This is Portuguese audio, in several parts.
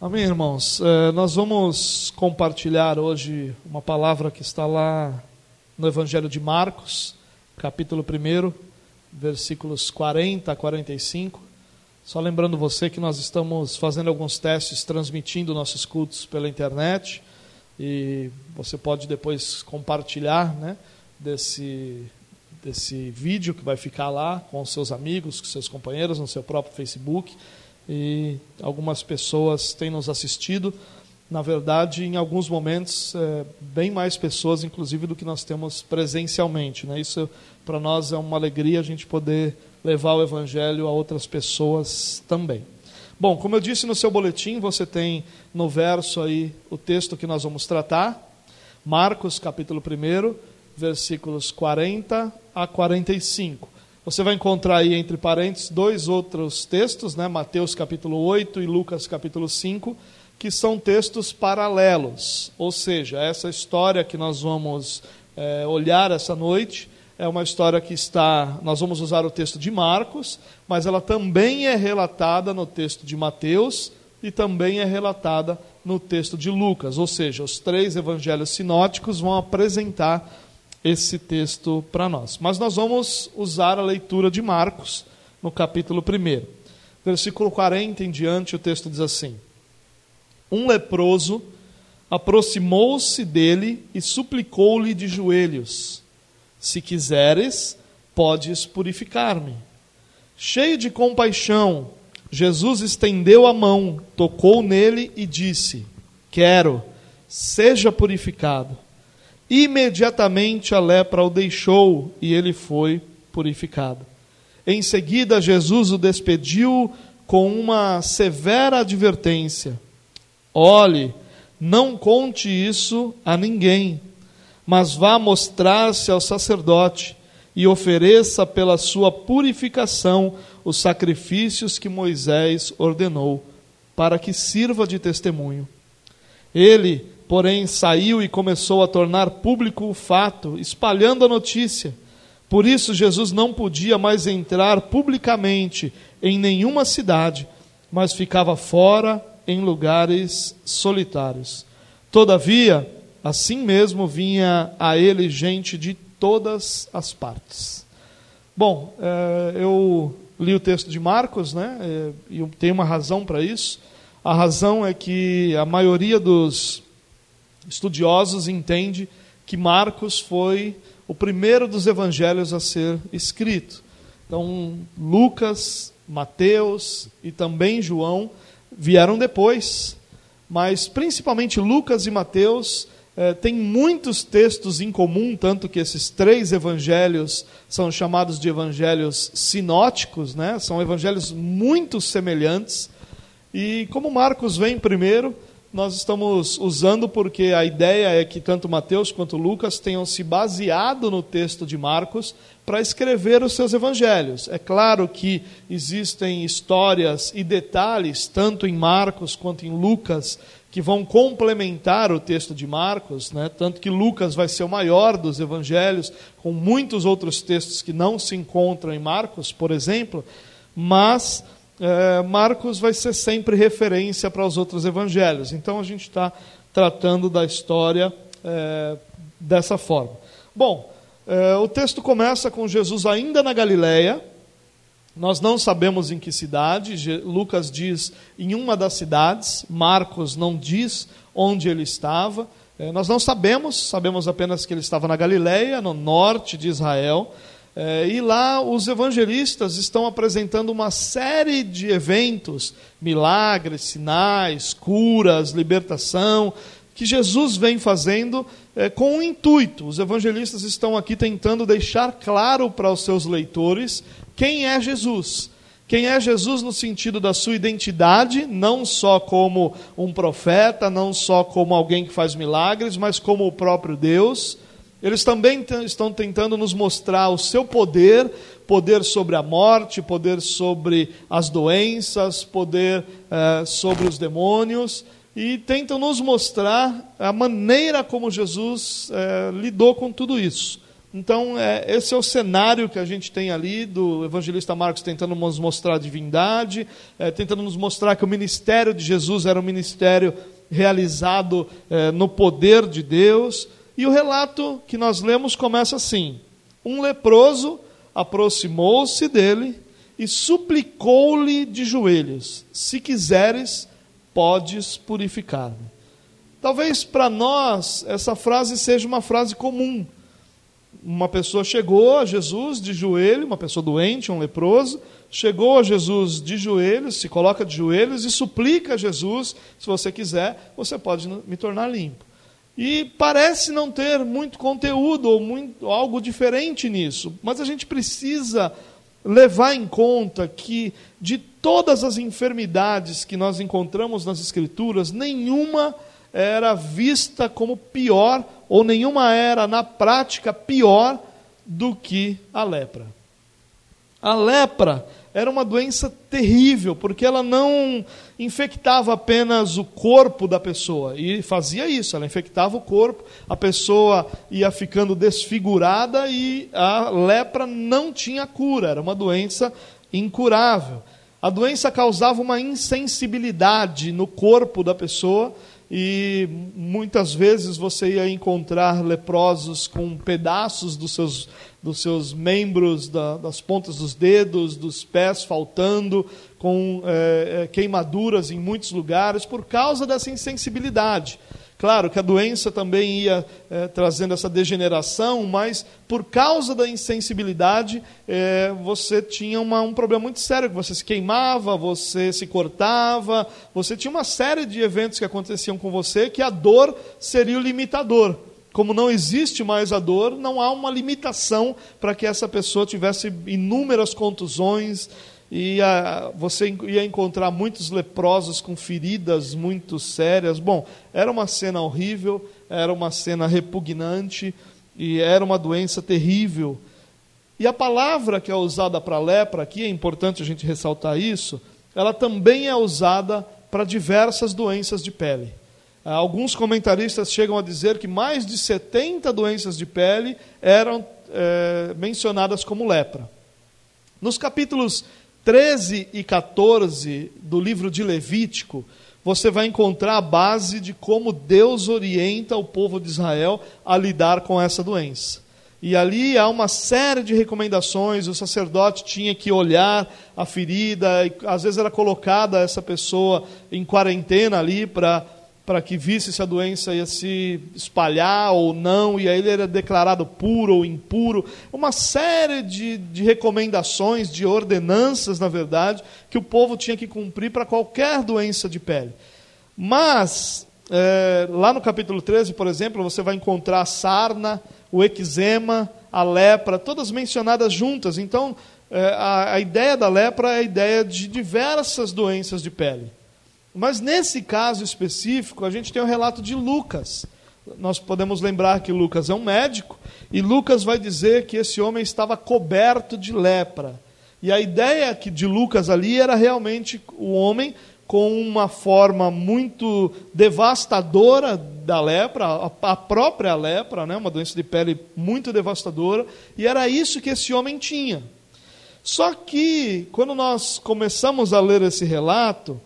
Amém, irmãos. É, nós vamos compartilhar hoje uma palavra que está lá no Evangelho de Marcos, capítulo 1, versículos 40 a 45. Só lembrando você que nós estamos fazendo alguns testes, transmitindo nossos cultos pela internet, e você pode depois compartilhar né, desse, desse vídeo que vai ficar lá com seus amigos, com seus companheiros, no seu próprio Facebook e algumas pessoas têm nos assistido. Na verdade, em alguns momentos, é, bem mais pessoas, inclusive, do que nós temos presencialmente. Né? Isso, para nós, é uma alegria a gente poder levar o Evangelho a outras pessoas também. Bom, como eu disse no seu boletim, você tem no verso aí o texto que nós vamos tratar. Marcos, capítulo 1, versículos 40 a 45. Você vai encontrar aí entre parênteses dois outros textos, né? Mateus capítulo 8 e Lucas capítulo 5, que são textos paralelos. Ou seja, essa história que nós vamos é, olhar essa noite é uma história que está. Nós vamos usar o texto de Marcos, mas ela também é relatada no texto de Mateus e também é relatada no texto de Lucas. Ou seja, os três evangelhos sinóticos vão apresentar esse texto para nós. Mas nós vamos usar a leitura de Marcos, no capítulo 1. Versículo 40 em diante, o texto diz assim: Um leproso aproximou-se dele e suplicou-lhe de joelhos: Se quiseres, podes purificar-me. Cheio de compaixão, Jesus estendeu a mão, tocou nele e disse: Quero, seja purificado. Imediatamente a lepra o deixou e ele foi purificado. Em seguida, Jesus o despediu com uma severa advertência: Olhe, não conte isso a ninguém, mas vá mostrar-se ao sacerdote e ofereça pela sua purificação os sacrifícios que Moisés ordenou, para que sirva de testemunho. Ele porém saiu e começou a tornar público o fato, espalhando a notícia. Por isso, Jesus não podia mais entrar publicamente em nenhuma cidade, mas ficava fora em lugares solitários. Todavia, assim mesmo vinha a ele gente de todas as partes. Bom, eh, eu li o texto de Marcos, né? Eh, e tem uma razão para isso. A razão é que a maioria dos estudiosos entende que Marcos foi o primeiro dos evangelhos a ser escrito. Então, Lucas, Mateus e também João vieram depois, mas principalmente Lucas e Mateus eh, têm muitos textos em comum, tanto que esses três evangelhos são chamados de evangelhos sinóticos, né? são evangelhos muito semelhantes. E como Marcos vem primeiro, nós estamos usando porque a ideia é que tanto Mateus quanto Lucas tenham se baseado no texto de Marcos para escrever os seus evangelhos. É claro que existem histórias e detalhes, tanto em Marcos quanto em Lucas, que vão complementar o texto de Marcos, né? tanto que Lucas vai ser o maior dos evangelhos, com muitos outros textos que não se encontram em Marcos, por exemplo, mas é, Marcos vai ser sempre referência para os outros evangelhos. Então a gente está tratando da história é, dessa forma. Bom, é, o texto começa com Jesus ainda na Galileia. Nós não sabemos em que cidade. Lucas diz em uma das cidades. Marcos não diz onde ele estava. É, nós não sabemos. Sabemos apenas que ele estava na Galileia, no norte de Israel. É, e lá os evangelistas estão apresentando uma série de eventos, milagres, sinais, curas, libertação, que Jesus vem fazendo é, com um intuito. Os evangelistas estão aqui tentando deixar claro para os seus leitores quem é Jesus. Quem é Jesus no sentido da sua identidade, não só como um profeta, não só como alguém que faz milagres, mas como o próprio Deus eles também estão tentando nos mostrar o seu poder, poder sobre a morte, poder sobre as doenças, poder eh, sobre os demônios, e tentam nos mostrar a maneira como Jesus eh, lidou com tudo isso. Então, é, esse é o cenário que a gente tem ali do evangelista Marcos tentando nos mostrar a divindade, tentando nos mostrar que o ministério de Jesus era um ministério realizado no poder de Deus. E o relato que nós lemos começa assim: Um leproso aproximou-se dele e suplicou-lhe de joelhos: Se quiseres, podes purificar-me. Talvez para nós essa frase seja uma frase comum uma pessoa chegou a Jesus de joelho, uma pessoa doente, um leproso, chegou a Jesus de joelhos, se coloca de joelhos e suplica a Jesus: se você quiser, você pode me tornar limpo. E parece não ter muito conteúdo ou muito, algo diferente nisso, mas a gente precisa levar em conta que de todas as enfermidades que nós encontramos nas Escrituras, nenhuma era vista como pior, ou nenhuma era, na prática, pior do que a lepra. A lepra era uma doença terrível, porque ela não infectava apenas o corpo da pessoa, e fazia isso, ela infectava o corpo, a pessoa ia ficando desfigurada e a lepra não tinha cura, era uma doença incurável. A doença causava uma insensibilidade no corpo da pessoa, e muitas vezes você ia encontrar leprosos com pedaços dos seus, dos seus membros, da, das pontas dos dedos, dos pés faltando, com é, queimaduras em muitos lugares, por causa dessa insensibilidade. Claro que a doença também ia é, trazendo essa degeneração, mas por causa da insensibilidade, é, você tinha uma, um problema muito sério, você se queimava, você se cortava, você tinha uma série de eventos que aconteciam com você que a dor seria o limitador. Como não existe mais a dor, não há uma limitação para que essa pessoa tivesse inúmeras contusões, e a, você ia encontrar muitos leprosos com feridas muito sérias. Bom, era uma cena horrível, era uma cena repugnante e era uma doença terrível. E a palavra que é usada para lepra aqui, é importante a gente ressaltar isso, ela também é usada para diversas doenças de pele. Alguns comentaristas chegam a dizer que mais de 70 doenças de pele eram é, mencionadas como lepra. Nos capítulos 13 e 14 do livro de Levítico, você vai encontrar a base de como Deus orienta o povo de Israel a lidar com essa doença. E ali há uma série de recomendações, o sacerdote tinha que olhar a ferida, às vezes era colocada essa pessoa em quarentena ali para para que visse se a doença ia se espalhar ou não, e aí ele era declarado puro ou impuro. Uma série de, de recomendações, de ordenanças, na verdade, que o povo tinha que cumprir para qualquer doença de pele. Mas, é, lá no capítulo 13, por exemplo, você vai encontrar a sarna, o eczema, a lepra, todas mencionadas juntas. Então, é, a, a ideia da lepra é a ideia de diversas doenças de pele. Mas nesse caso específico, a gente tem o um relato de Lucas. Nós podemos lembrar que Lucas é um médico, e Lucas vai dizer que esse homem estava coberto de lepra. E a ideia de Lucas ali era realmente o homem com uma forma muito devastadora da lepra, a própria lepra, né, uma doença de pele muito devastadora, e era isso que esse homem tinha. Só que, quando nós começamos a ler esse relato,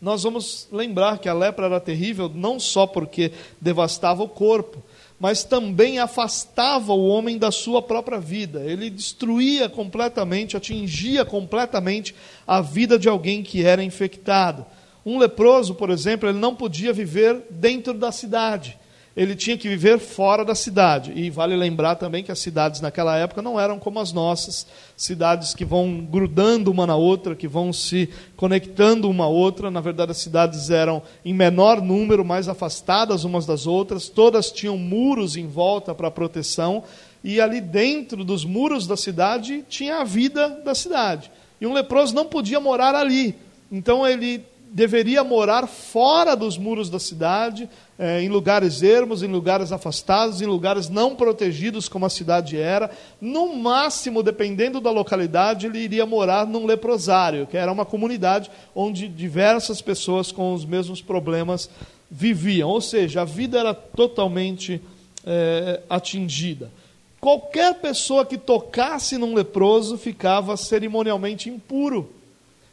nós vamos lembrar que a lepra era terrível não só porque devastava o corpo, mas também afastava o homem da sua própria vida. Ele destruía completamente, atingia completamente a vida de alguém que era infectado. Um leproso, por exemplo, ele não podia viver dentro da cidade ele tinha que viver fora da cidade. E vale lembrar também que as cidades naquela época não eram como as nossas, cidades que vão grudando uma na outra, que vão se conectando uma à outra. Na verdade, as cidades eram em menor número, mais afastadas umas das outras, todas tinham muros em volta para proteção, e ali dentro dos muros da cidade tinha a vida da cidade. E um leproso não podia morar ali. Então ele deveria morar fora dos muros da cidade, é, em lugares ermos, em lugares afastados, em lugares não protegidos como a cidade era. No máximo, dependendo da localidade, ele iria morar num leprosário, que era uma comunidade onde diversas pessoas com os mesmos problemas viviam. Ou seja, a vida era totalmente é, atingida. qualquer pessoa que tocasse num leproso ficava cerimonialmente impuro.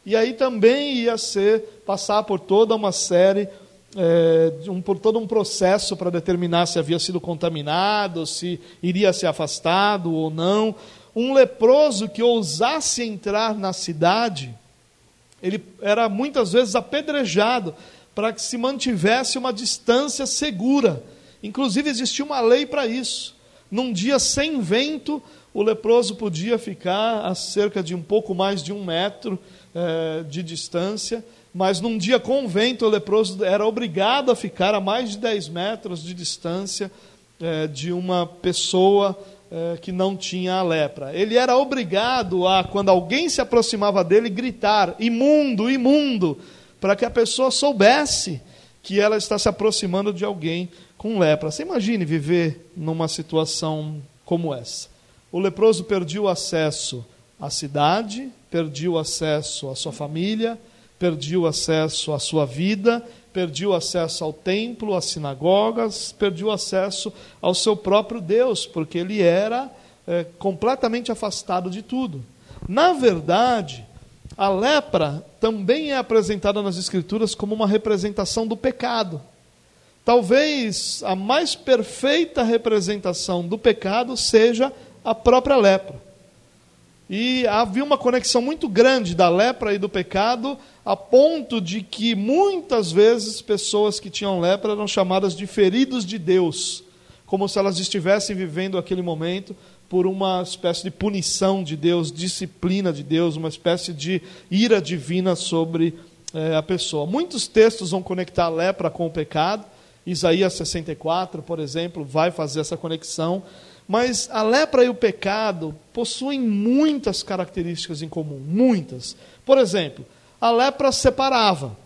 E aí também ia ser passar por toda uma série, é, um, por todo um processo para determinar se havia sido contaminado, se iria ser afastado ou não. Um leproso que ousasse entrar na cidade, ele era muitas vezes apedrejado para que se mantivesse uma distância segura. Inclusive existia uma lei para isso. Num dia sem vento, o leproso podia ficar a cerca de um pouco mais de um metro eh, de distância, mas num dia com vento, o leproso era obrigado a ficar a mais de 10 metros de distância eh, de uma pessoa eh, que não tinha a lepra. Ele era obrigado a, quando alguém se aproximava dele, gritar: imundo, imundo, para que a pessoa soubesse que ela está se aproximando de alguém com lepra. Você imagine viver numa situação como essa. O leproso perdia o acesso à cidade, perdia o acesso à sua família, perdia o acesso à sua vida, perdia o acesso ao templo, às sinagogas, perdia o acesso ao seu próprio Deus, porque ele era é, completamente afastado de tudo. Na verdade, a lepra também é apresentada nas Escrituras como uma representação do pecado. Talvez a mais perfeita representação do pecado seja a própria lepra. E havia uma conexão muito grande da lepra e do pecado, a ponto de que muitas vezes pessoas que tinham lepra eram chamadas de feridos de Deus, como se elas estivessem vivendo aquele momento por uma espécie de punição de Deus, disciplina de Deus, uma espécie de ira divina sobre é, a pessoa. Muitos textos vão conectar a lepra com o pecado. Isaías 64, por exemplo, vai fazer essa conexão. Mas a lepra e o pecado possuem muitas características em comum, muitas. Por exemplo, a lepra separava.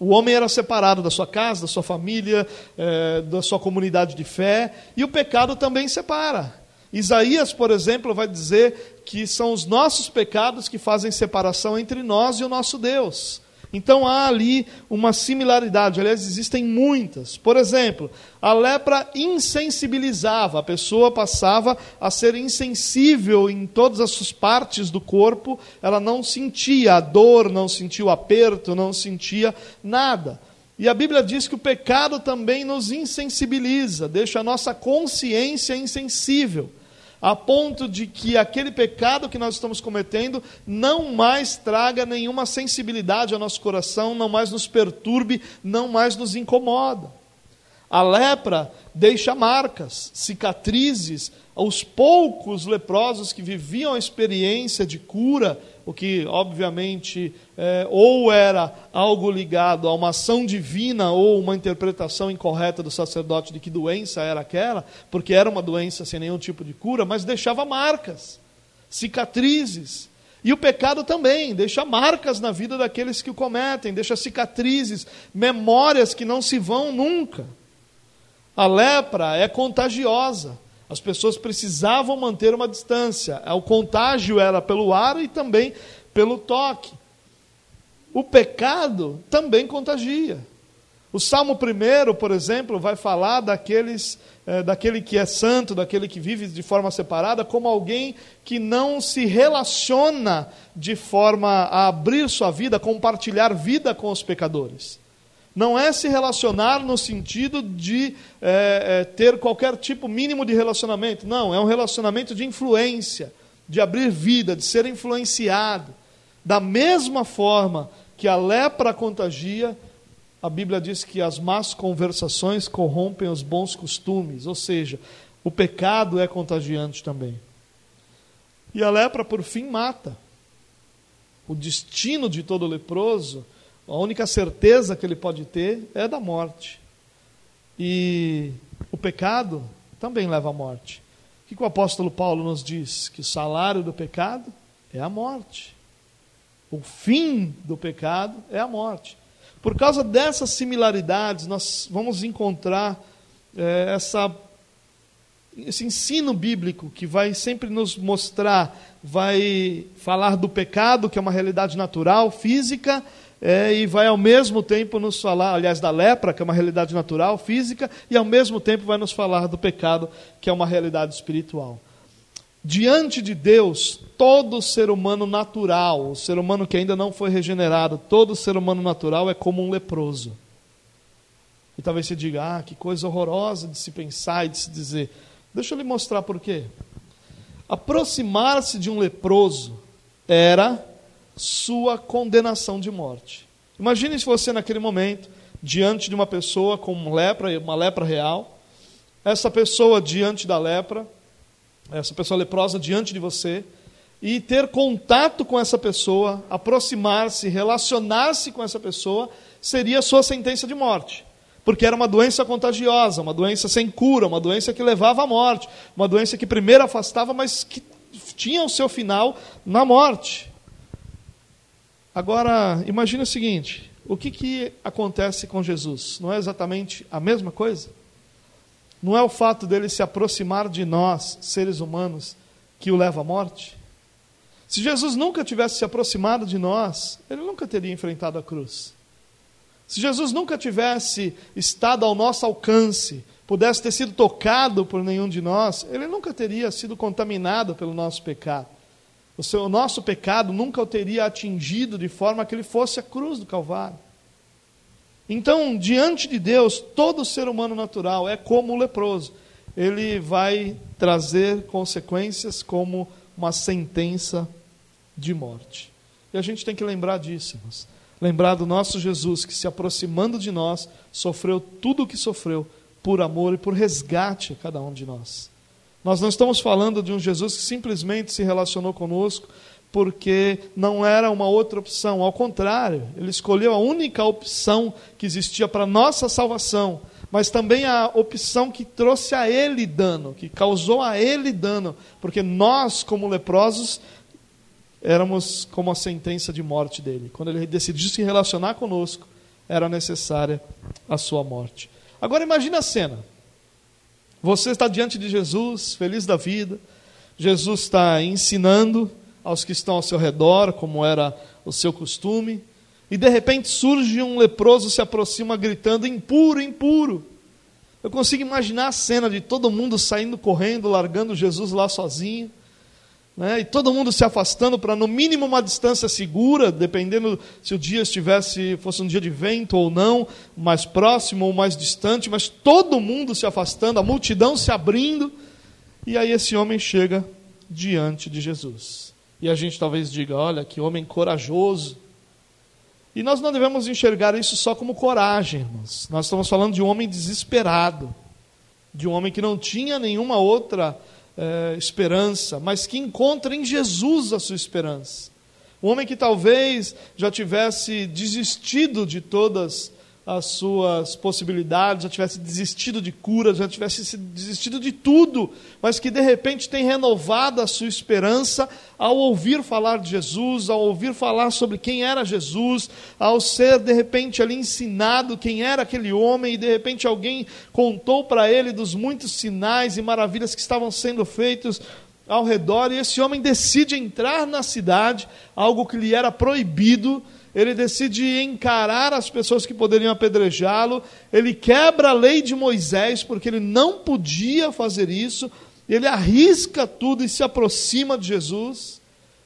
O homem era separado da sua casa, da sua família, eh, da sua comunidade de fé, e o pecado também separa. Isaías, por exemplo, vai dizer que são os nossos pecados que fazem separação entre nós e o nosso Deus. Então há ali uma similaridade, aliás, existem muitas. Por exemplo, a lepra insensibilizava, a pessoa passava a ser insensível em todas as suas partes do corpo, ela não sentia a dor, não sentia o aperto, não sentia nada. E a Bíblia diz que o pecado também nos insensibiliza, deixa a nossa consciência insensível a ponto de que aquele pecado que nós estamos cometendo não mais traga nenhuma sensibilidade ao nosso coração, não mais nos perturbe, não mais nos incomoda. A lepra deixa marcas, cicatrizes. Os poucos leprosos que viviam a experiência de cura o que obviamente é, ou era algo ligado a uma ação divina ou uma interpretação incorreta do sacerdote de que doença era aquela, porque era uma doença sem nenhum tipo de cura, mas deixava marcas, cicatrizes. E o pecado também deixa marcas na vida daqueles que o cometem, deixa cicatrizes, memórias que não se vão nunca. A lepra é contagiosa. As pessoas precisavam manter uma distância. O contágio era pelo ar e também pelo toque. O pecado também contagia. O Salmo 1, por exemplo, vai falar daqueles, é, daquele que é santo, daquele que vive de forma separada, como alguém que não se relaciona de forma a abrir sua vida, compartilhar vida com os pecadores não é se relacionar no sentido de é, é, ter qualquer tipo mínimo de relacionamento. Não, é um relacionamento de influência, de abrir vida, de ser influenciado. Da mesma forma que a lepra contagia, a Bíblia diz que as más conversações corrompem os bons costumes, ou seja, o pecado é contagiante também. E a lepra, por fim, mata. O destino de todo leproso a única certeza que ele pode ter é da morte. E o pecado também leva à morte. O que o apóstolo Paulo nos diz? Que o salário do pecado é a morte. O fim do pecado é a morte. Por causa dessas similaridades, nós vamos encontrar é, essa, esse ensino bíblico que vai sempre nos mostrar, vai falar do pecado, que é uma realidade natural, física, é, e vai ao mesmo tempo nos falar, aliás, da lepra, que é uma realidade natural, física, e ao mesmo tempo vai nos falar do pecado, que é uma realidade espiritual. Diante de Deus, todo ser humano natural, o ser humano que ainda não foi regenerado, todo ser humano natural é como um leproso. E talvez você diga, ah, que coisa horrorosa de se pensar e de se dizer. Deixa eu lhe mostrar por quê. Aproximar-se de um leproso era sua condenação de morte. Imagine se você, naquele momento, diante de uma pessoa com uma lepra, uma lepra real, essa pessoa diante da lepra, essa pessoa leprosa diante de você, e ter contato com essa pessoa, aproximar-se, relacionar-se com essa pessoa, seria sua sentença de morte. Porque era uma doença contagiosa, uma doença sem cura, uma doença que levava à morte, uma doença que primeiro afastava, mas que tinha o seu final na morte. Agora, imagine o seguinte: o que, que acontece com Jesus? Não é exatamente a mesma coisa? Não é o fato dele se aproximar de nós, seres humanos, que o leva à morte? Se Jesus nunca tivesse se aproximado de nós, ele nunca teria enfrentado a cruz. Se Jesus nunca tivesse estado ao nosso alcance, pudesse ter sido tocado por nenhum de nós, ele nunca teria sido contaminado pelo nosso pecado. O, seu, o nosso pecado nunca o teria atingido de forma que ele fosse a cruz do Calvário. Então, diante de Deus, todo ser humano natural é como o leproso. Ele vai trazer consequências como uma sentença de morte. E a gente tem que lembrar disso, irmãos. Lembrar do nosso Jesus que, se aproximando de nós, sofreu tudo o que sofreu por amor e por resgate a cada um de nós. Nós não estamos falando de um Jesus que simplesmente se relacionou conosco porque não era uma outra opção, ao contrário, ele escolheu a única opção que existia para nossa salvação, mas também a opção que trouxe a ele dano, que causou a ele dano, porque nós, como leprosos, éramos como a sentença de morte dele. Quando ele decidiu se relacionar conosco, era necessária a sua morte. Agora imagine a cena. Você está diante de Jesus, feliz da vida. Jesus está ensinando aos que estão ao seu redor, como era o seu costume. E de repente surge um leproso, se aproxima gritando: impuro, impuro. Eu consigo imaginar a cena de todo mundo saindo correndo, largando Jesus lá sozinho né? e todo mundo se afastando para no mínimo uma distância segura, dependendo se o dia estivesse fosse um dia de vento ou não, mais próximo ou mais distante, mas todo mundo se afastando, a multidão se abrindo, e aí esse homem chega diante de Jesus. E a gente talvez diga, olha que homem corajoso. E nós não devemos enxergar isso só como coragem, irmãos. Nós estamos falando de um homem desesperado, de um homem que não tinha nenhuma outra é, esperança, mas que encontra em Jesus a sua esperança. Um homem que talvez já tivesse desistido de todas as suas possibilidades, já tivesse desistido de cura, já tivesse desistido de tudo, mas que de repente tem renovado a sua esperança ao ouvir falar de Jesus, ao ouvir falar sobre quem era Jesus, ao ser de repente ali ensinado quem era aquele homem e de repente alguém contou para ele dos muitos sinais e maravilhas que estavam sendo feitos ao redor, e esse homem decide entrar na cidade, algo que lhe era proibido ele decide encarar as pessoas que poderiam apedrejá-lo, ele quebra a lei de Moisés, porque ele não podia fazer isso, ele arrisca tudo e se aproxima de Jesus,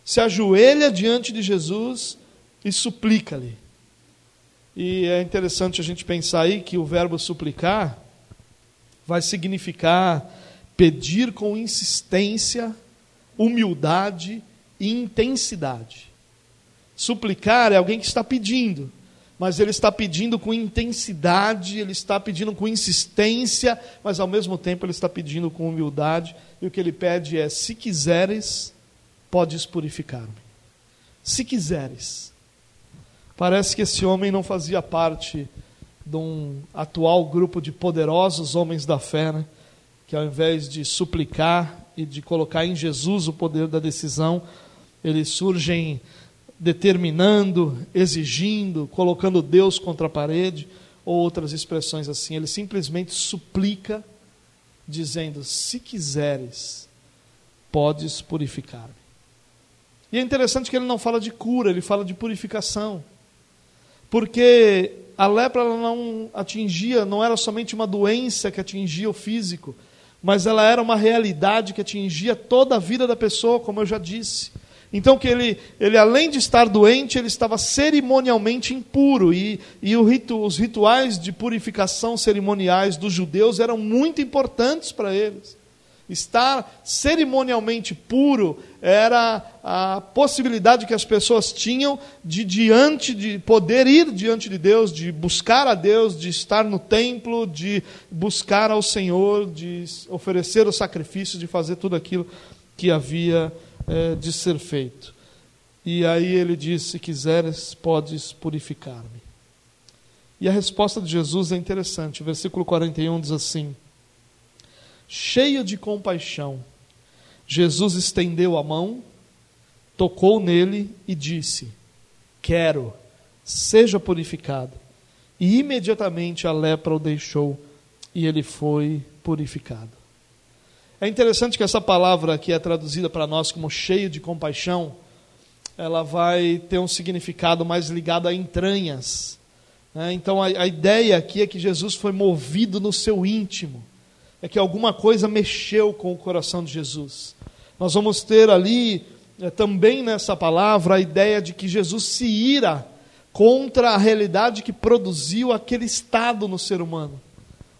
se ajoelha diante de Jesus e suplica-lhe. E é interessante a gente pensar aí que o verbo suplicar vai significar pedir com insistência, humildade e intensidade. Suplicar é alguém que está pedindo, mas ele está pedindo com intensidade, ele está pedindo com insistência, mas ao mesmo tempo ele está pedindo com humildade, e o que ele pede é: se quiseres, podes purificar-me. Se quiseres. Parece que esse homem não fazia parte de um atual grupo de poderosos homens da fé, né? que ao invés de suplicar e de colocar em Jesus o poder da decisão, eles surgem determinando, exigindo, colocando Deus contra a parede, ou outras expressões assim. Ele simplesmente suplica, dizendo: Se quiseres, podes purificar-me. E é interessante que ele não fala de cura, ele fala de purificação. porque a lepra não atingia, não era somente uma doença que atingia o físico, mas ela era uma realidade que atingia toda a vida da pessoa, como eu já disse. Então que ele, ele além de estar doente, ele estava cerimonialmente impuro e, e os rituais de purificação cerimoniais dos judeus eram muito importantes para eles. Estar cerimonialmente puro era a possibilidade que as pessoas tinham de diante de poder ir diante de Deus, de buscar a Deus, de estar no templo, de buscar ao Senhor, de oferecer o sacrifício, de fazer tudo aquilo que havia é, de ser feito. E aí ele diz: Se quiseres, podes purificar-me. E a resposta de Jesus é interessante. O versículo 41 diz assim: Cheio de compaixão, Jesus estendeu a mão, tocou nele e disse: Quero, seja purificado. E imediatamente a lepra o deixou e ele foi purificado. É interessante que essa palavra que é traduzida para nós como cheio de compaixão, ela vai ter um significado mais ligado a entranhas. Né? Então a, a ideia aqui é que Jesus foi movido no seu íntimo, é que alguma coisa mexeu com o coração de Jesus. Nós vamos ter ali é, também nessa palavra a ideia de que Jesus se ira contra a realidade que produziu aquele estado no ser humano.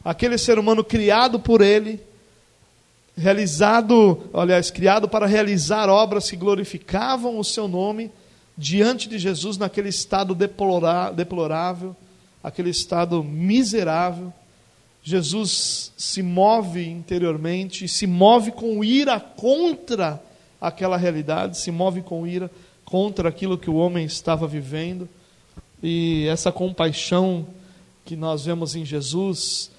Aquele ser humano criado por ele, realizado, aliás, criado para realizar obras que glorificavam o seu nome diante de Jesus naquele estado deplorável, aquele estado miserável. Jesus se move interiormente, se move com ira contra aquela realidade, se move com ira contra aquilo que o homem estava vivendo. E essa compaixão que nós vemos em Jesus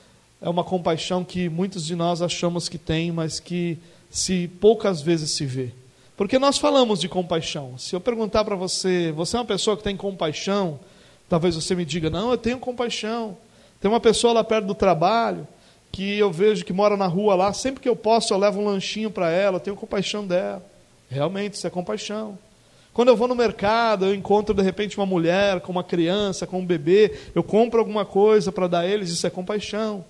é uma compaixão que muitos de nós achamos que tem, mas que se poucas vezes se vê. Porque nós falamos de compaixão. Se eu perguntar para você, você é uma pessoa que tem compaixão? Talvez você me diga, não, eu tenho compaixão. Tem uma pessoa lá perto do trabalho que eu vejo que mora na rua lá, sempre que eu posso eu levo um lanchinho para ela, eu tenho compaixão dela. Realmente, isso é compaixão. Quando eu vou no mercado, eu encontro de repente uma mulher com uma criança, com um bebê, eu compro alguma coisa para dar a eles, isso é compaixão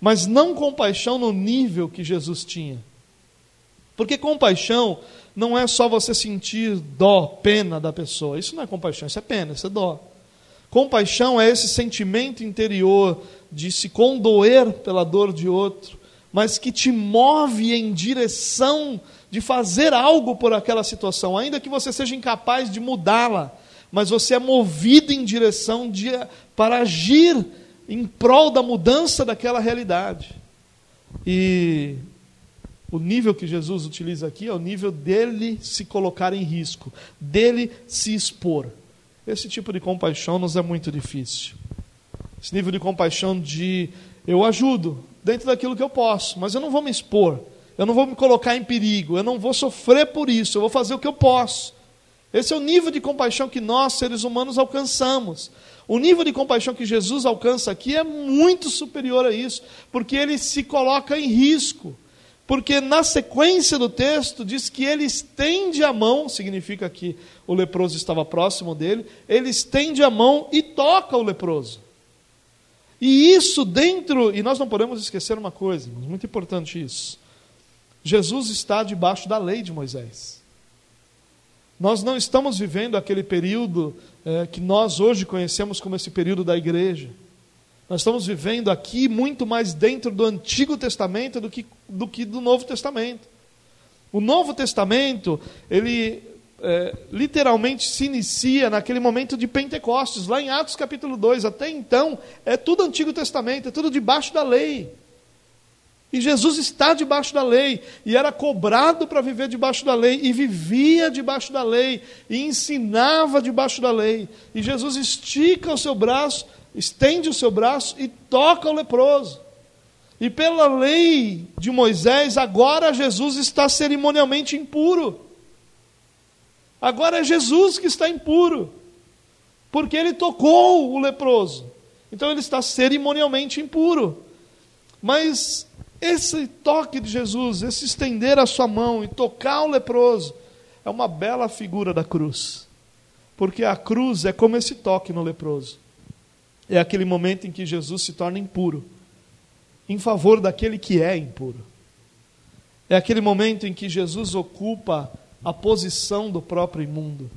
mas não compaixão no nível que Jesus tinha. Porque compaixão não é só você sentir dó, pena da pessoa. Isso não é compaixão, isso é pena, isso é dó. Compaixão é esse sentimento interior de se condoer pela dor de outro, mas que te move em direção de fazer algo por aquela situação, ainda que você seja incapaz de mudá-la, mas você é movido em direção de, para agir em prol da mudança daquela realidade. E o nível que Jesus utiliza aqui é o nível dele se colocar em risco, dele se expor. Esse tipo de compaixão nos é muito difícil. Esse nível de compaixão de eu ajudo dentro daquilo que eu posso, mas eu não vou me expor, eu não vou me colocar em perigo, eu não vou sofrer por isso, eu vou fazer o que eu posso. Esse é o nível de compaixão que nós, seres humanos, alcançamos. O nível de compaixão que Jesus alcança aqui é muito superior a isso, porque ele se coloca em risco. Porque na sequência do texto diz que ele estende a mão, significa que o leproso estava próximo dele, ele estende a mão e toca o leproso. E isso dentro, e nós não podemos esquecer uma coisa, muito importante isso. Jesus está debaixo da lei de Moisés. Nós não estamos vivendo aquele período é, que nós hoje conhecemos como esse período da igreja. Nós estamos vivendo aqui muito mais dentro do Antigo Testamento do que do, que do Novo Testamento. O Novo Testamento, ele é, literalmente se inicia naquele momento de Pentecostes, lá em Atos capítulo 2. Até então, é tudo Antigo Testamento, é tudo debaixo da lei. E Jesus está debaixo da lei, e era cobrado para viver debaixo da lei, e vivia debaixo da lei, e ensinava debaixo da lei. E Jesus estica o seu braço, estende o seu braço e toca o leproso. E pela lei de Moisés, agora Jesus está cerimonialmente impuro. Agora é Jesus que está impuro, porque ele tocou o leproso. Então ele está cerimonialmente impuro. Mas esse toque de Jesus, esse estender a sua mão e tocar o leproso, é uma bela figura da cruz. Porque a cruz é como esse toque no leproso. É aquele momento em que Jesus se torna impuro, em favor daquele que é impuro. É aquele momento em que Jesus ocupa a posição do próprio imundo.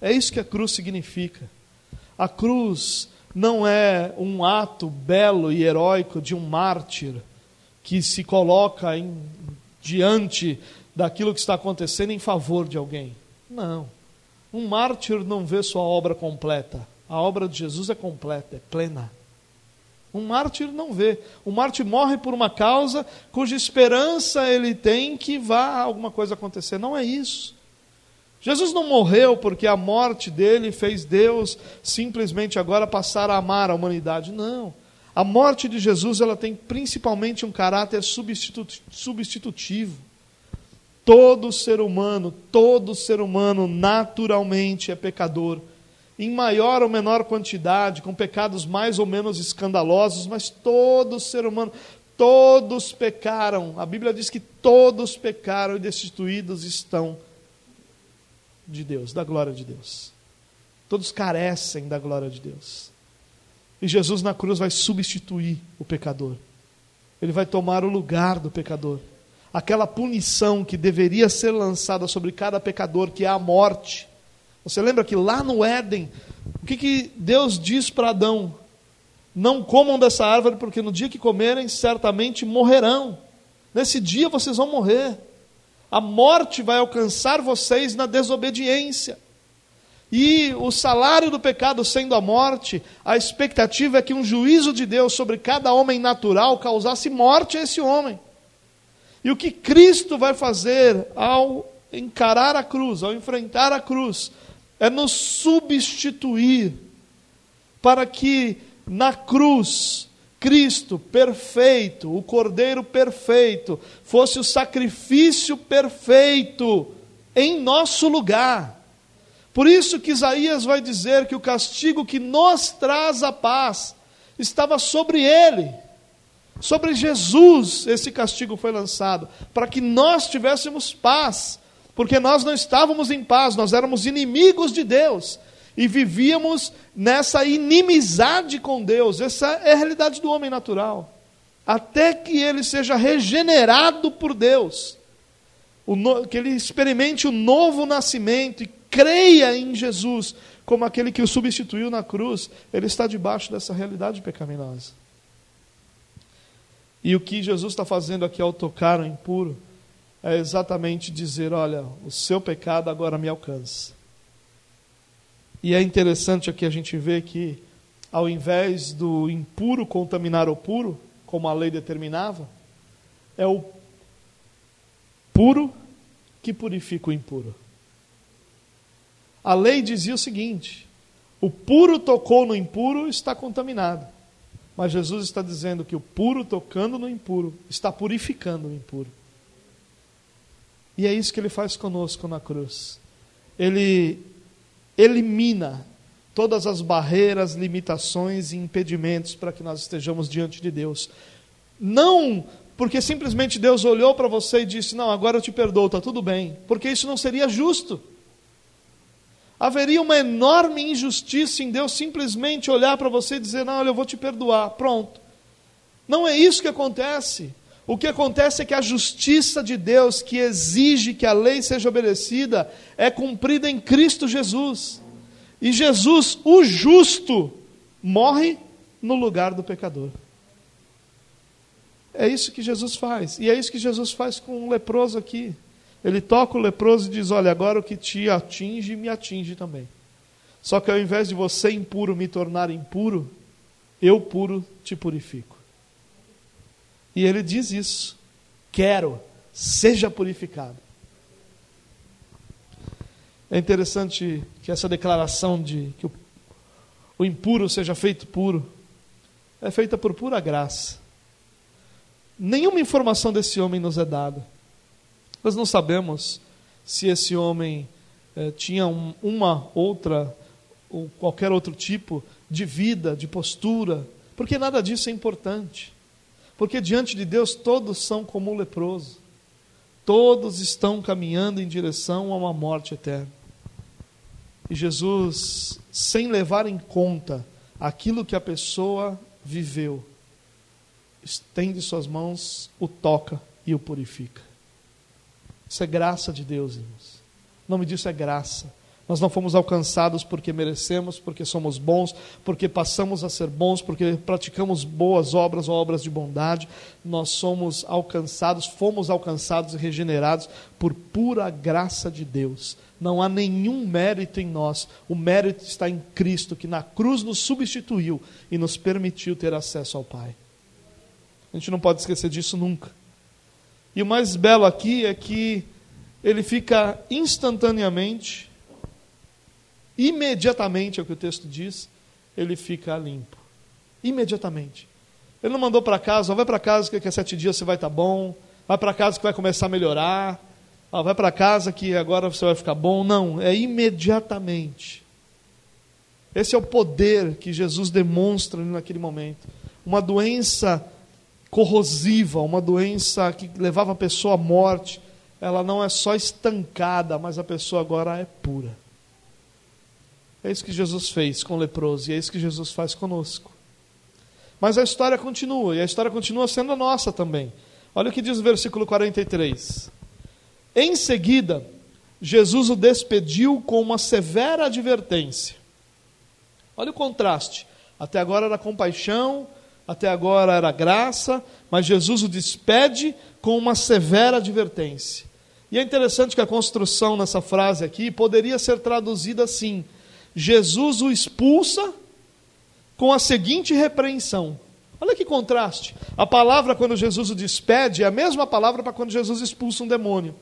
É isso que a cruz significa. A cruz não é um ato belo e heróico de um mártir que se coloca em, diante daquilo que está acontecendo em favor de alguém. Não. Um mártir não vê sua obra completa. A obra de Jesus é completa, é plena. Um mártir não vê. O mártir morre por uma causa cuja esperança ele tem que vá alguma coisa acontecer. Não é isso. Jesus não morreu porque a morte dele fez Deus simplesmente agora passar a amar a humanidade. Não. A morte de Jesus ela tem principalmente um caráter substitutivo. Todo ser humano, todo ser humano naturalmente é pecador em maior ou menor quantidade, com pecados mais ou menos escandalosos, mas todo ser humano, todos pecaram. A Bíblia diz que todos pecaram e destituídos estão de Deus, da glória de Deus. Todos carecem da glória de Deus. E Jesus na cruz vai substituir o pecador. Ele vai tomar o lugar do pecador. Aquela punição que deveria ser lançada sobre cada pecador, que é a morte, você lembra que lá no Éden, o que, que Deus diz para Adão? Não comam dessa árvore, porque no dia que comerem, certamente morrerão. Nesse dia vocês vão morrer. A morte vai alcançar vocês na desobediência. E o salário do pecado sendo a morte, a expectativa é que um juízo de Deus sobre cada homem natural causasse morte a esse homem. E o que Cristo vai fazer ao encarar a cruz, ao enfrentar a cruz, é nos substituir para que na cruz Cristo perfeito, o Cordeiro perfeito, fosse o sacrifício perfeito em nosso lugar. Por isso que Isaías vai dizer que o castigo que nos traz a paz estava sobre ele. Sobre Jesus esse castigo foi lançado, para que nós tivéssemos paz porque nós não estávamos em paz, nós éramos inimigos de Deus e vivíamos nessa inimizade com Deus. Essa é a realidade do homem natural. Até que ele seja regenerado por Deus, que ele experimente o novo nascimento e creia em Jesus como aquele que o substituiu na cruz, ele está debaixo dessa realidade pecaminosa. E o que Jesus está fazendo aqui ao tocar o impuro é exatamente dizer: olha, o seu pecado agora me alcança. E é interessante aqui a gente ver que, ao invés do impuro contaminar o puro, como a lei determinava, é o puro que purifica o impuro. A lei dizia o seguinte: o puro tocou no impuro, está contaminado. Mas Jesus está dizendo que o puro tocando no impuro está purificando o impuro. E é isso que ele faz conosco na cruz. Ele elimina todas as barreiras, limitações e impedimentos para que nós estejamos diante de Deus. Não porque simplesmente Deus olhou para você e disse: Não, agora eu te perdoo, está tudo bem. Porque isso não seria justo. Haveria uma enorme injustiça em Deus simplesmente olhar para você e dizer: Não, olha, eu vou te perdoar. Pronto. Não é isso que acontece. O que acontece é que a justiça de Deus, que exige que a lei seja obedecida, é cumprida em Cristo Jesus. E Jesus, o justo, morre no lugar do pecador. É isso que Jesus faz. E é isso que Jesus faz com o leproso aqui. Ele toca o leproso e diz: Olha, agora o que te atinge, me atinge também. Só que ao invés de você impuro me tornar impuro, eu puro te purifico. E ele diz isso: quero, seja purificado. É interessante que essa declaração de que o, o impuro seja feito puro é feita por pura graça. Nenhuma informação desse homem nos é dada. Nós não sabemos se esse homem eh, tinha um, uma outra ou qualquer outro tipo de vida, de postura, porque nada disso é importante. Porque diante de Deus todos são como o leproso. Todos estão caminhando em direção a uma morte eterna. E Jesus, sem levar em conta aquilo que a pessoa viveu, estende suas mãos, o toca e o purifica. Isso é graça de Deus, irmãos. O nome disso é graça. Nós não fomos alcançados porque merecemos, porque somos bons, porque passamos a ser bons, porque praticamos boas obras ou obras de bondade. Nós somos alcançados, fomos alcançados e regenerados por pura graça de Deus. Não há nenhum mérito em nós. O mérito está em Cristo, que na cruz nos substituiu e nos permitiu ter acesso ao Pai. A gente não pode esquecer disso nunca. E o mais belo aqui é que ele fica instantaneamente imediatamente, é o que o texto diz, ele fica limpo. Imediatamente. Ele não mandou para casa, vai para casa que daqui a sete dias você vai estar tá bom, vai para casa que vai começar a melhorar, vai para casa que agora você vai ficar bom. Não, é imediatamente. Esse é o poder que Jesus demonstra naquele momento. Uma doença corrosiva, uma doença que levava a pessoa à morte, ela não é só estancada, mas a pessoa agora é pura. É isso que Jesus fez com o leproso e é isso que Jesus faz conosco. Mas a história continua, e a história continua sendo a nossa também. Olha o que diz o versículo 43. Em seguida, Jesus o despediu com uma severa advertência. Olha o contraste. Até agora era compaixão, até agora era graça, mas Jesus o despede com uma severa advertência. E é interessante que a construção nessa frase aqui poderia ser traduzida assim: Jesus o expulsa com a seguinte repreensão. Olha que contraste. A palavra, quando Jesus o despede, é a mesma palavra para quando Jesus expulsa um demônio.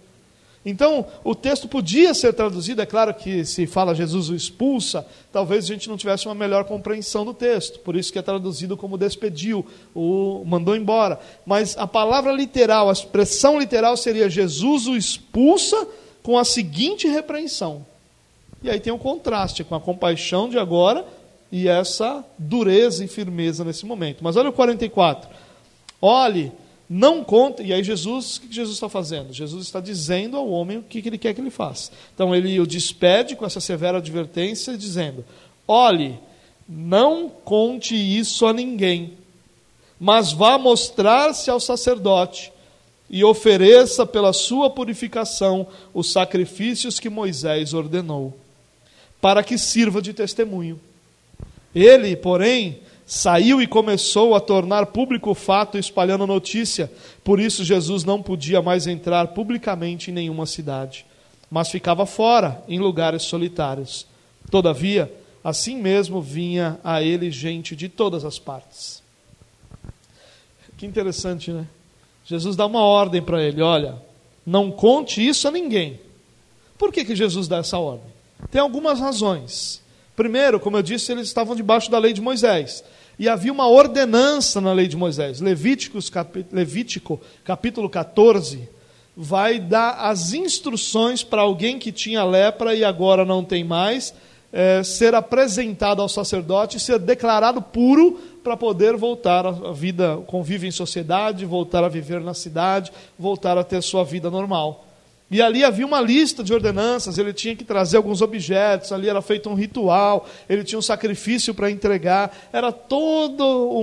Então, o texto podia ser traduzido, é claro que se fala Jesus o expulsa, talvez a gente não tivesse uma melhor compreensão do texto, por isso que é traduzido como despediu, o mandou embora. Mas a palavra literal, a expressão literal seria Jesus o expulsa com a seguinte repreensão. E aí tem um contraste com a compaixão de agora e essa dureza e firmeza nesse momento. Mas olha o 44. Olhe, não conte. E aí Jesus, o que Jesus está fazendo? Jesus está dizendo ao homem o que ele quer que ele faça. Então ele o despede com essa severa advertência, dizendo: Olhe, não conte isso a ninguém, mas vá mostrar-se ao sacerdote e ofereça pela sua purificação os sacrifícios que Moisés ordenou para que sirva de testemunho. Ele, porém, saiu e começou a tornar público o fato, espalhando notícia. Por isso, Jesus não podia mais entrar publicamente em nenhuma cidade, mas ficava fora, em lugares solitários. Todavia, assim mesmo vinha a ele gente de todas as partes. Que interessante, né? Jesus dá uma ordem para ele: olha, não conte isso a ninguém. Por que, que Jesus dá essa ordem? Tem algumas razões. Primeiro, como eu disse, eles estavam debaixo da lei de Moisés. E havia uma ordenança na lei de Moisés. Levíticos, capi, Levítico, capítulo 14, vai dar as instruções para alguém que tinha lepra e agora não tem mais, é, ser apresentado ao sacerdote e ser declarado puro para poder voltar à vida, convívio em sociedade, voltar a viver na cidade, voltar a ter sua vida normal. E ali havia uma lista de ordenanças, ele tinha que trazer alguns objetos, ali era feito um ritual, ele tinha um sacrifício para entregar, era todo um,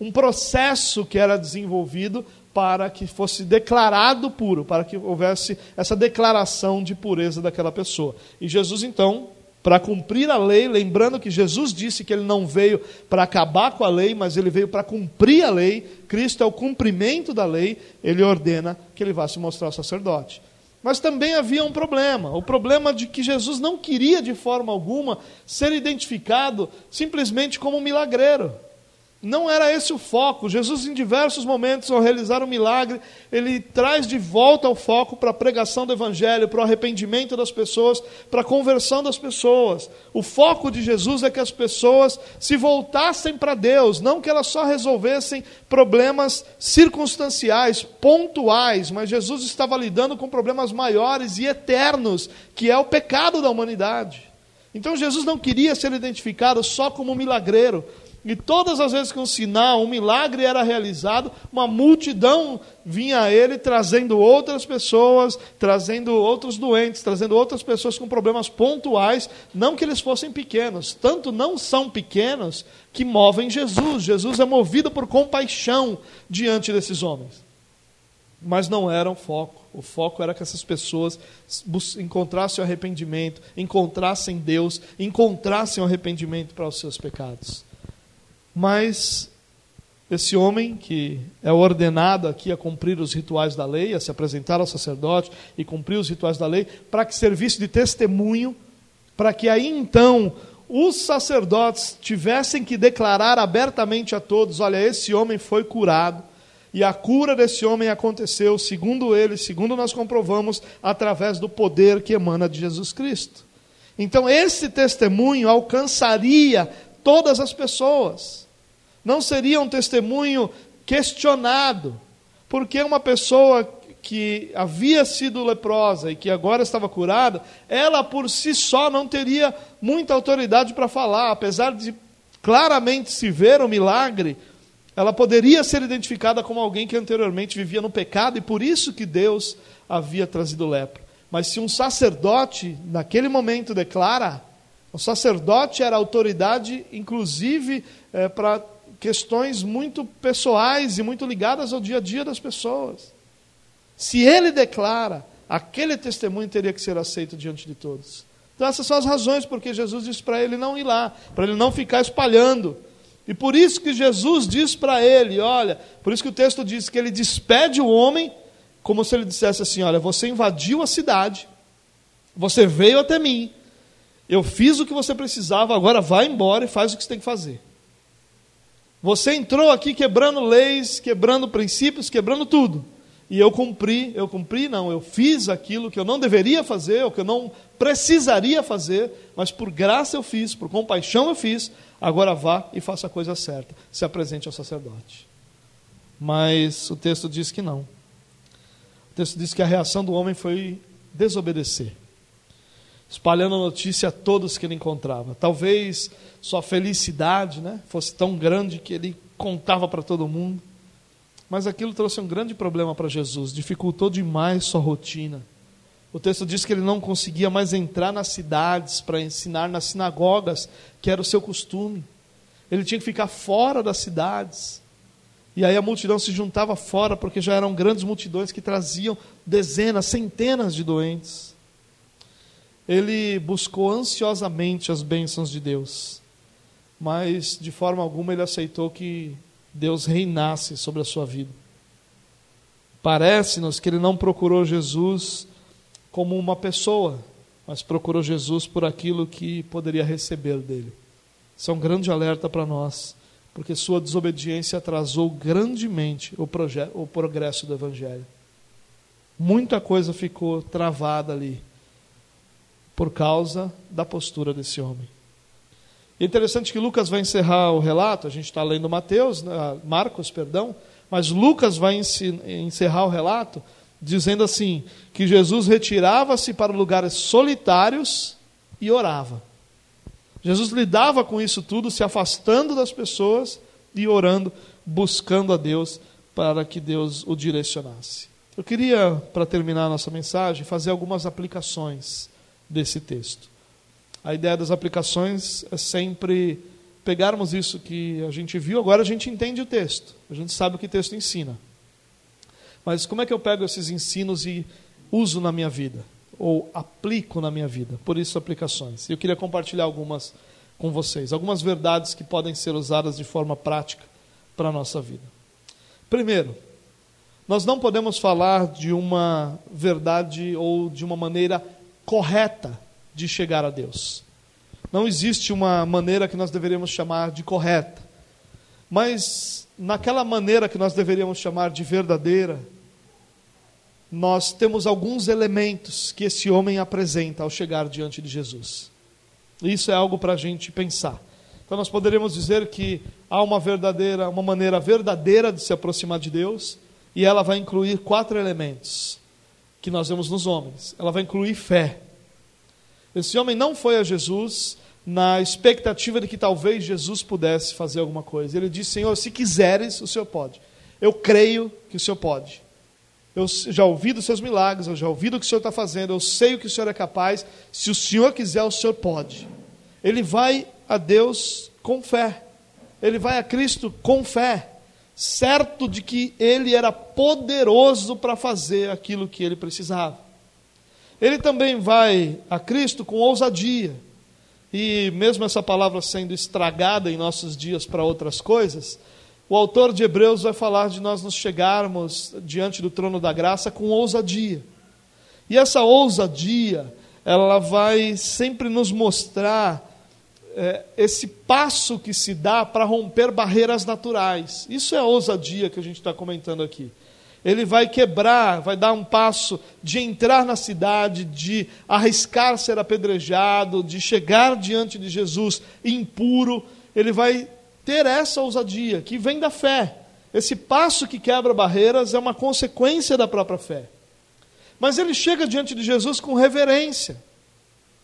um, um processo que era desenvolvido para que fosse declarado puro, para que houvesse essa declaração de pureza daquela pessoa. E Jesus, então, para cumprir a lei, lembrando que Jesus disse que ele não veio para acabar com a lei, mas ele veio para cumprir a lei, Cristo é o cumprimento da lei, ele ordena que ele vá se mostrar sacerdote. Mas também havia um problema, o problema de que Jesus não queria de forma alguma ser identificado simplesmente como um milagreiro. Não era esse o foco. Jesus, em diversos momentos, ao realizar um milagre, ele traz de volta o foco para a pregação do Evangelho, para o arrependimento das pessoas, para a conversão das pessoas. O foco de Jesus é que as pessoas se voltassem para Deus, não que elas só resolvessem problemas circunstanciais, pontuais, mas Jesus estava lidando com problemas maiores e eternos, que é o pecado da humanidade. Então Jesus não queria ser identificado só como um milagreiro, E todas as vezes que um sinal, um milagre era realizado, uma multidão vinha a ele trazendo outras pessoas, trazendo outros doentes, trazendo outras pessoas com problemas pontuais, não que eles fossem pequenos, tanto não são pequenos que movem Jesus. Jesus é movido por compaixão diante desses homens. Mas não era o foco. O foco era que essas pessoas encontrassem o arrependimento, encontrassem Deus, encontrassem o arrependimento para os seus pecados. Mas esse homem que é ordenado aqui a cumprir os rituais da lei, a se apresentar ao sacerdote e cumprir os rituais da lei, para que servisse de testemunho, para que aí então os sacerdotes tivessem que declarar abertamente a todos: olha, esse homem foi curado. E a cura desse homem aconteceu, segundo ele, segundo nós comprovamos, através do poder que emana de Jesus Cristo. Então, esse testemunho alcançaria todas as pessoas não seria um testemunho questionado, porque uma pessoa que havia sido leprosa e que agora estava curada, ela por si só não teria muita autoridade para falar, apesar de claramente se ver o milagre, ela poderia ser identificada como alguém que anteriormente vivia no pecado e por isso que Deus havia trazido lepra. Mas se um sacerdote, naquele momento, declara, o sacerdote era autoridade, inclusive, é, para questões muito pessoais e muito ligadas ao dia a dia das pessoas. Se ele declara, aquele testemunho teria que ser aceito diante de todos. Então, essas são as razões porque Jesus disse para ele não ir lá, para ele não ficar espalhando. E por isso que Jesus diz para ele: olha, por isso que o texto diz que ele despede o homem, como se ele dissesse assim: olha, você invadiu a cidade, você veio até mim, eu fiz o que você precisava, agora vai embora e faz o que você tem que fazer. Você entrou aqui quebrando leis, quebrando princípios, quebrando tudo. E eu cumpri, eu cumpri, não, eu fiz aquilo que eu não deveria fazer, ou que eu não precisaria fazer, mas por graça eu fiz, por compaixão eu fiz, agora vá e faça a coisa certa, se apresente ao sacerdote. Mas o texto diz que não. O texto diz que a reação do homem foi desobedecer espalhando a notícia a todos que ele encontrava. Talvez sua felicidade né, fosse tão grande que ele contava para todo mundo. Mas aquilo trouxe um grande problema para Jesus, dificultou demais sua rotina. O texto diz que ele não conseguia mais entrar nas cidades para ensinar nas sinagogas, que era o seu costume. Ele tinha que ficar fora das cidades. E aí a multidão se juntava fora, porque já eram grandes multidões que traziam dezenas, centenas de doentes ele buscou ansiosamente as bênçãos de Deus, mas de forma alguma ele aceitou que Deus reinasse sobre a sua vida. Parece-nos que ele não procurou Jesus como uma pessoa, mas procurou Jesus por aquilo que poderia receber dele. Isso é um grande alerta para nós, porque sua desobediência atrasou grandemente o, o progresso do Evangelho. Muita coisa ficou travada ali por causa da postura desse homem. É interessante que Lucas vai encerrar o relato, a gente está lendo Mateus, né, Marcos, perdão, mas Lucas vai encerrar o relato dizendo assim: que Jesus retirava-se para lugares solitários e orava. Jesus lidava com isso tudo, se afastando das pessoas e orando, buscando a Deus para que Deus o direcionasse. Eu queria, para terminar a nossa mensagem, fazer algumas aplicações desse texto. A ideia das aplicações é sempre pegarmos isso que a gente viu, agora a gente entende o texto, a gente sabe o que o texto ensina. Mas como é que eu pego esses ensinos e uso na minha vida? Ou aplico na minha vida? Por isso, aplicações. Eu queria compartilhar algumas com vocês, algumas verdades que podem ser usadas de forma prática para a nossa vida. Primeiro, nós não podemos falar de uma verdade ou de uma maneira correta de chegar a Deus. Não existe uma maneira que nós deveríamos chamar de correta. Mas naquela maneira que nós deveríamos chamar de verdadeira, nós temos alguns elementos que esse homem apresenta ao chegar diante de Jesus. Isso é algo para a gente pensar. Então nós poderíamos dizer que há uma verdadeira, uma maneira verdadeira de se aproximar de Deus, e ela vai incluir quatro elementos que nós vemos nos homens. Ela vai incluir fé. Esse homem não foi a Jesus na expectativa de que talvez Jesus pudesse fazer alguma coisa. Ele disse: Senhor, se quiseres, o Senhor pode. Eu creio que o Senhor pode. Eu já ouvi dos seus milagres, eu já ouvi do que o Senhor está fazendo, eu sei o que o Senhor é capaz. Se o Senhor quiser, o Senhor pode. Ele vai a Deus com fé. Ele vai a Cristo com fé, certo de que ele era poderoso para fazer aquilo que ele precisava. Ele também vai a Cristo com ousadia e mesmo essa palavra sendo estragada em nossos dias para outras coisas, o autor de Hebreus vai falar de nós nos chegarmos diante do trono da graça com ousadia. E essa ousadia, ela vai sempre nos mostrar é, esse passo que se dá para romper barreiras naturais. Isso é a ousadia que a gente está comentando aqui. Ele vai quebrar, vai dar um passo de entrar na cidade, de arriscar ser apedrejado, de chegar diante de Jesus impuro. Ele vai ter essa ousadia que vem da fé. Esse passo que quebra barreiras é uma consequência da própria fé. Mas ele chega diante de Jesus com reverência.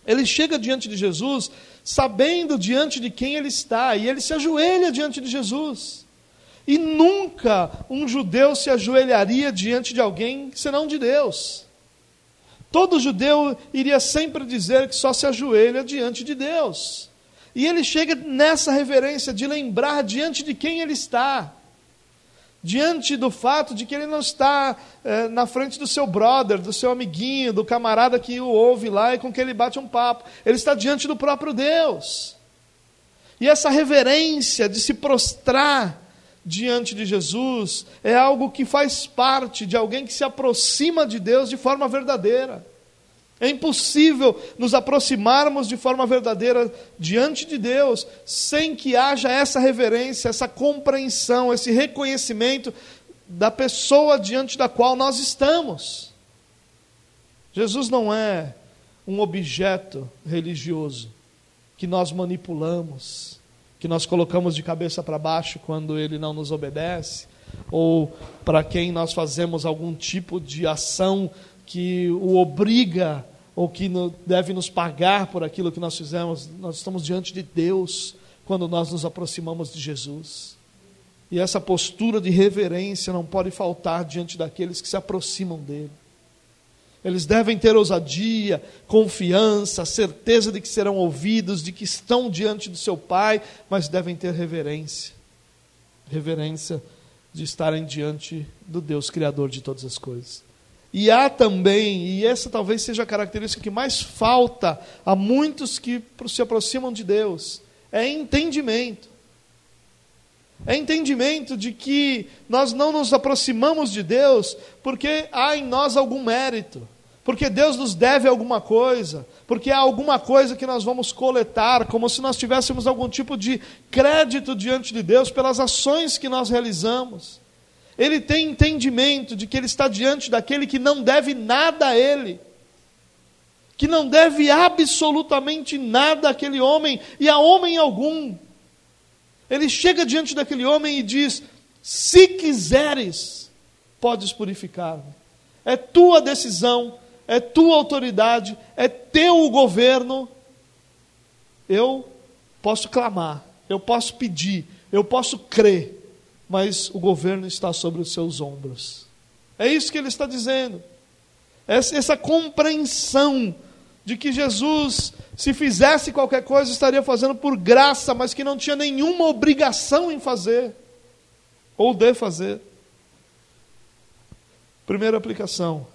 Ele chega diante de Jesus sabendo diante de quem ele está, e ele se ajoelha diante de Jesus. E nunca um judeu se ajoelharia diante de alguém senão de Deus. Todo judeu iria sempre dizer que só se ajoelha diante de Deus. E ele chega nessa reverência de lembrar diante de quem ele está. Diante do fato de que ele não está é, na frente do seu brother, do seu amiguinho, do camarada que o ouve lá e com quem ele bate um papo. Ele está diante do próprio Deus. E essa reverência de se prostrar diante de Jesus é algo que faz parte de alguém que se aproxima de Deus de forma verdadeira. É impossível nos aproximarmos de forma verdadeira diante de Deus sem que haja essa reverência, essa compreensão, esse reconhecimento da pessoa diante da qual nós estamos. Jesus não é um objeto religioso que nós manipulamos, que nós colocamos de cabeça para baixo quando ele não nos obedece, ou para quem nós fazemos algum tipo de ação que o obriga ou que deve nos pagar por aquilo que nós fizemos, nós estamos diante de Deus quando nós nos aproximamos de Jesus. E essa postura de reverência não pode faltar diante daqueles que se aproximam dele. Eles devem ter ousadia, confiança, certeza de que serão ouvidos, de que estão diante do seu Pai, mas devem ter reverência. Reverência de estarem diante do Deus Criador de todas as coisas. E há também, e essa talvez seja a característica que mais falta a muitos que se aproximam de Deus, é entendimento. É entendimento de que nós não nos aproximamos de Deus porque há em nós algum mérito porque Deus nos deve alguma coisa, porque há alguma coisa que nós vamos coletar, como se nós tivéssemos algum tipo de crédito diante de Deus pelas ações que nós realizamos. Ele tem entendimento de que ele está diante daquele que não deve nada a ele, que não deve absolutamente nada àquele homem e a homem algum. Ele chega diante daquele homem e diz: Se quiseres, podes purificar-me. É tua decisão, é tua autoridade, é teu governo. Eu posso clamar, eu posso pedir, eu posso crer, mas o governo está sobre os seus ombros. É isso que ele está dizendo. Essa, compreensão de que Jesus, se fizesse qualquer coisa, estaria fazendo por graça, mas que não tinha nenhuma obrigação em fazer, ou de fazer. Primeira aplicação: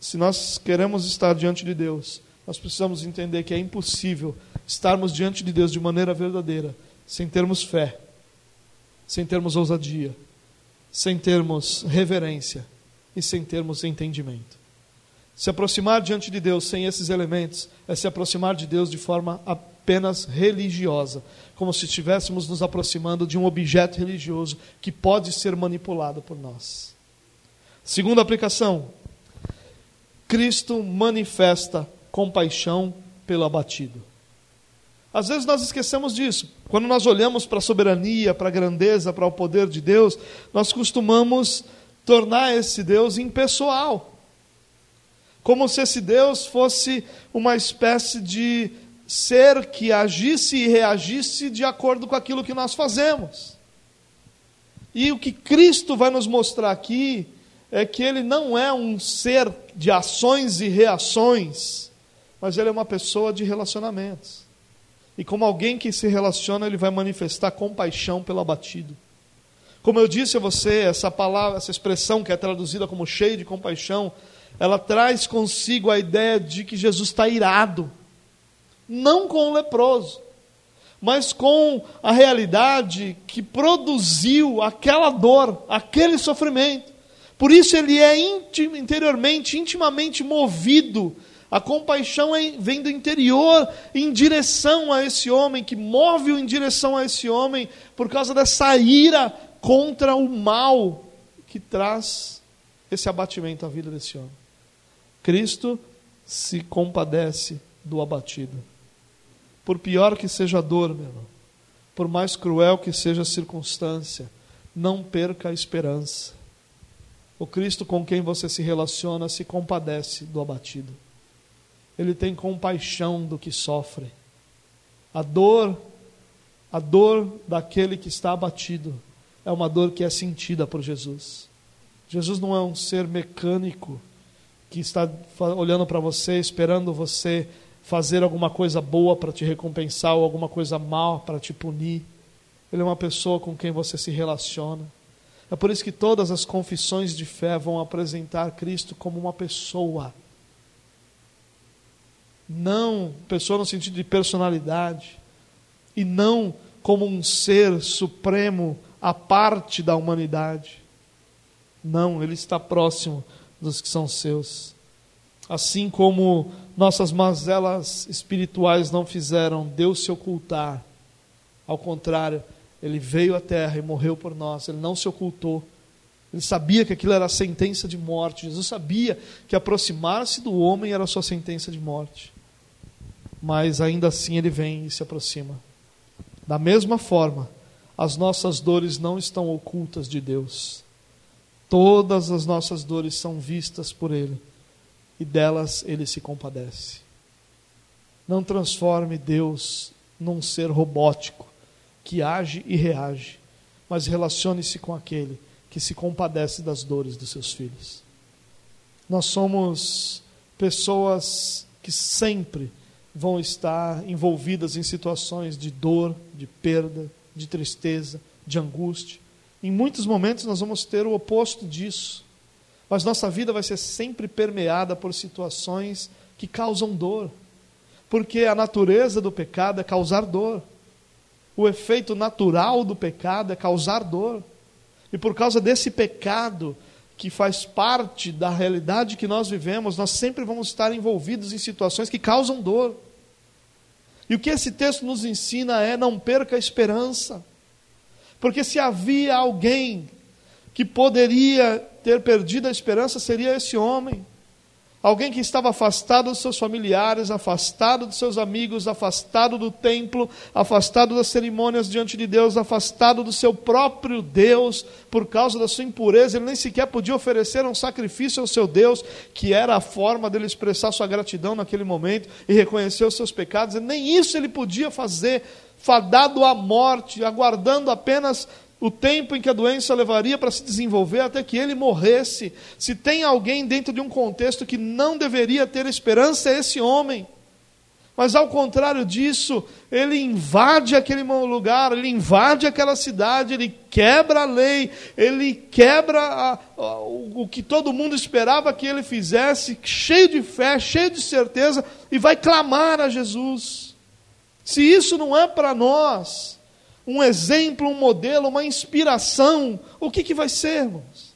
se nós queremos estar diante de Deus, nós precisamos entender que é impossível estarmos diante de Deus de maneira verdadeira sem termos fé, sem termos ousadia, sem termos reverência e sem termos entendimento. Se aproximar diante de Deus sem esses elementos é se aproximar de Deus de forma apenas religiosa, como se estivéssemos nos aproximando de um objeto religioso que pode ser manipulado por nós. Segunda aplicação, Cristo manifesta compaixão pelo abatido. Às vezes nós esquecemos disso. Quando nós olhamos para a soberania, para a grandeza, para o poder de Deus, nós costumamos tornar esse Deus impessoal. Como se esse Deus fosse uma espécie de ser que agisse e reagisse de acordo com aquilo que nós fazemos. E o que Cristo vai nos mostrar aqui é que ele não é um ser de ações e reações, mas ele é uma pessoa de relacionamentos. E como alguém que se relaciona, ele vai manifestar compaixão pelo abatido. Como eu disse a você, essa palavra, essa expressão que é traduzida como cheio de compaixão, ela traz consigo a ideia de que Jesus está irado, não com o leproso, mas com a realidade que produziu aquela dor, aquele sofrimento. Por isso ele é interiormente, intimamente movido a compaixão vem do interior em direção a esse homem, que move-o em direção a esse homem, por causa dessa ira contra o mal que traz esse abatimento à vida desse homem. Cristo se compadece do abatido. Por pior que seja a dor, meu irmão, por mais cruel que seja a circunstância, não perca a esperança. O Cristo com quem você se relaciona se compadece do abatido ele tem compaixão do que sofre. A dor, a dor daquele que está abatido, é uma dor que é sentida por Jesus. Jesus não é um ser mecânico que está olhando para você, esperando você fazer alguma coisa boa para te recompensar ou alguma coisa mal para te punir. Ele é uma pessoa com quem você se relaciona. É por isso que todas as confissões de fé vão apresentar Cristo como uma pessoa não pessoa no sentido de personalidade, e não como um ser supremo à parte da humanidade. Não, ele está próximo dos que são seus. Assim como nossas mazelas espirituais não fizeram Deus se ocultar, ao contrário, ele veio à terra e morreu por nós, ele não se ocultou. Ele sabia que aquilo era a sentença de morte. Jesus sabia que aproximar-se do homem era a sua sentença de morte mas ainda assim ele vem e se aproxima. Da mesma forma, as nossas dores não estão ocultas de Deus. Todas as nossas dores são vistas por Ele e delas Ele se compadece. Não transforme Deus num ser robótico que age e reage, mas relacione-se com aquele que se compadece das dores dos seus filhos. Nós somos pessoas que sempre vão estar envolvidas em situações de dor, de perda, de tristeza, de angústia. Em muitos momentos nós vamos ter o oposto disso. Mas nossa vida vai ser sempre permeada por situações que causam dor. Porque a natureza do pecado é causar dor. O efeito natural do pecado é causar dor. E por causa desse pecado, que faz parte da realidade que nós vivemos, nós sempre vamos estar envolvidos em situações que causam dor. E o que esse texto nos ensina é: não perca a esperança. Porque se havia alguém que poderia ter perdido a esperança, seria esse homem. Alguém que estava afastado dos seus familiares, afastado dos seus amigos, afastado do templo, afastado das cerimônias diante de Deus, afastado do seu próprio Deus, por causa da sua impureza, ele nem sequer podia oferecer um sacrifício ao seu Deus, que era a forma dele expressar sua gratidão naquele momento e reconhecer os seus pecados, e nem isso ele podia fazer, fadado à morte, aguardando apenas o tempo em que a doença levaria para se desenvolver até que ele morresse. Se tem alguém dentro de um contexto que não deveria ter esperança, é esse homem. Mas ao contrário disso, ele invade aquele lugar, ele invade aquela cidade, ele quebra a lei, ele quebra a, a, o que todo mundo esperava que ele fizesse, cheio de fé, cheio de certeza, e vai clamar a Jesus. Se isso não é para nós, um exemplo, um modelo, uma inspiração, o que, que vai ser, irmãos?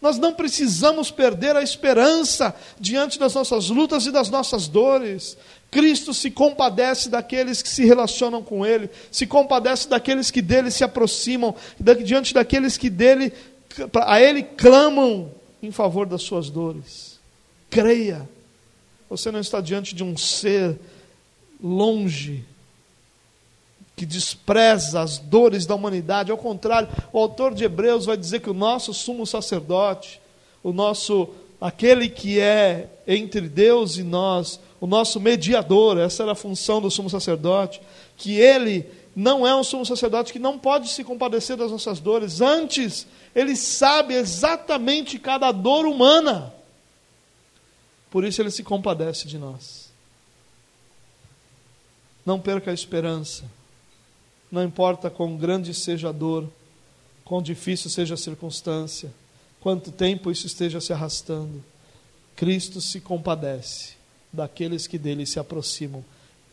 Nós não precisamos perder a esperança diante das nossas lutas e das nossas dores. Cristo se compadece daqueles que se relacionam com Ele, se compadece daqueles que dele se aproximam, diante daqueles que dele, a Ele clamam em favor das suas dores. Creia, você não está diante de um ser longe que despreza as dores da humanidade. Ao contrário, o autor de Hebreus vai dizer que o nosso sumo sacerdote, o nosso aquele que é entre Deus e nós, o nosso mediador, essa era a função do sumo sacerdote, que ele não é um sumo sacerdote que não pode se compadecer das nossas dores, antes, ele sabe exatamente cada dor humana, por isso ele se compadece de nós. Não perca a esperança, não importa quão grande seja a dor, quão difícil seja a circunstância, quanto tempo isso esteja se arrastando, Cristo se compadece daqueles que dele se aproximam,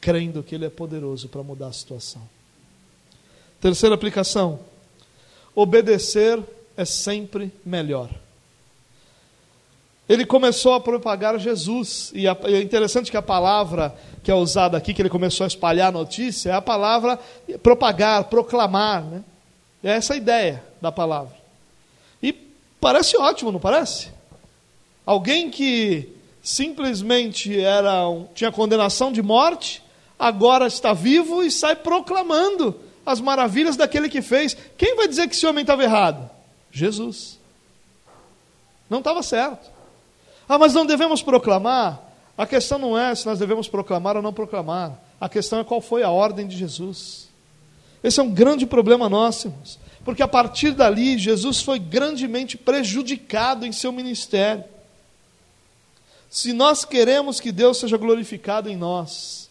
crendo que ele é poderoso para mudar a situação. Terceira aplicação: obedecer é sempre melhor. Ele começou a propagar Jesus, e é interessante que a palavra que é usada aqui, que ele começou a espalhar a notícia, é a palavra propagar, proclamar. Né? É essa a ideia da palavra. E parece ótimo, não parece? Alguém que simplesmente era um, tinha condenação de morte, agora está vivo e sai proclamando as maravilhas daquele que fez. Quem vai dizer que esse homem estava errado? Jesus. Não estava certo. Ah, mas não devemos proclamar? A questão não é se nós devemos proclamar ou não proclamar. A questão é qual foi a ordem de Jesus. Esse é um grande problema nosso, irmãos. Porque a partir dali, Jesus foi grandemente prejudicado em seu ministério. Se nós queremos que Deus seja glorificado em nós,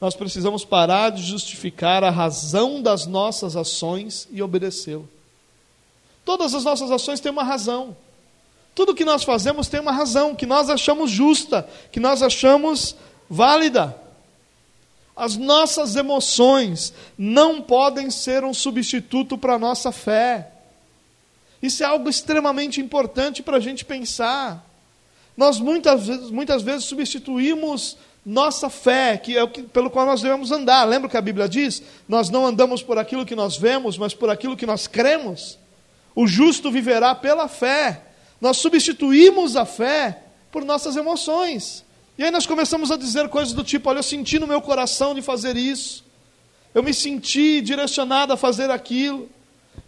nós precisamos parar de justificar a razão das nossas ações e obedecê-lo. Todas as nossas ações têm uma razão. Tudo que nós fazemos tem uma razão, que nós achamos justa, que nós achamos válida. As nossas emoções não podem ser um substituto para a nossa fé. Isso é algo extremamente importante para a gente pensar. Nós muitas vezes, muitas vezes substituímos nossa fé, que é o que, pelo qual nós devemos andar. Lembra que a Bíblia diz? Nós não andamos por aquilo que nós vemos, mas por aquilo que nós cremos. O justo viverá pela fé. Nós substituímos a fé por nossas emoções. E aí nós começamos a dizer coisas do tipo: olha, eu senti no meu coração de fazer isso, eu me senti direcionado a fazer aquilo,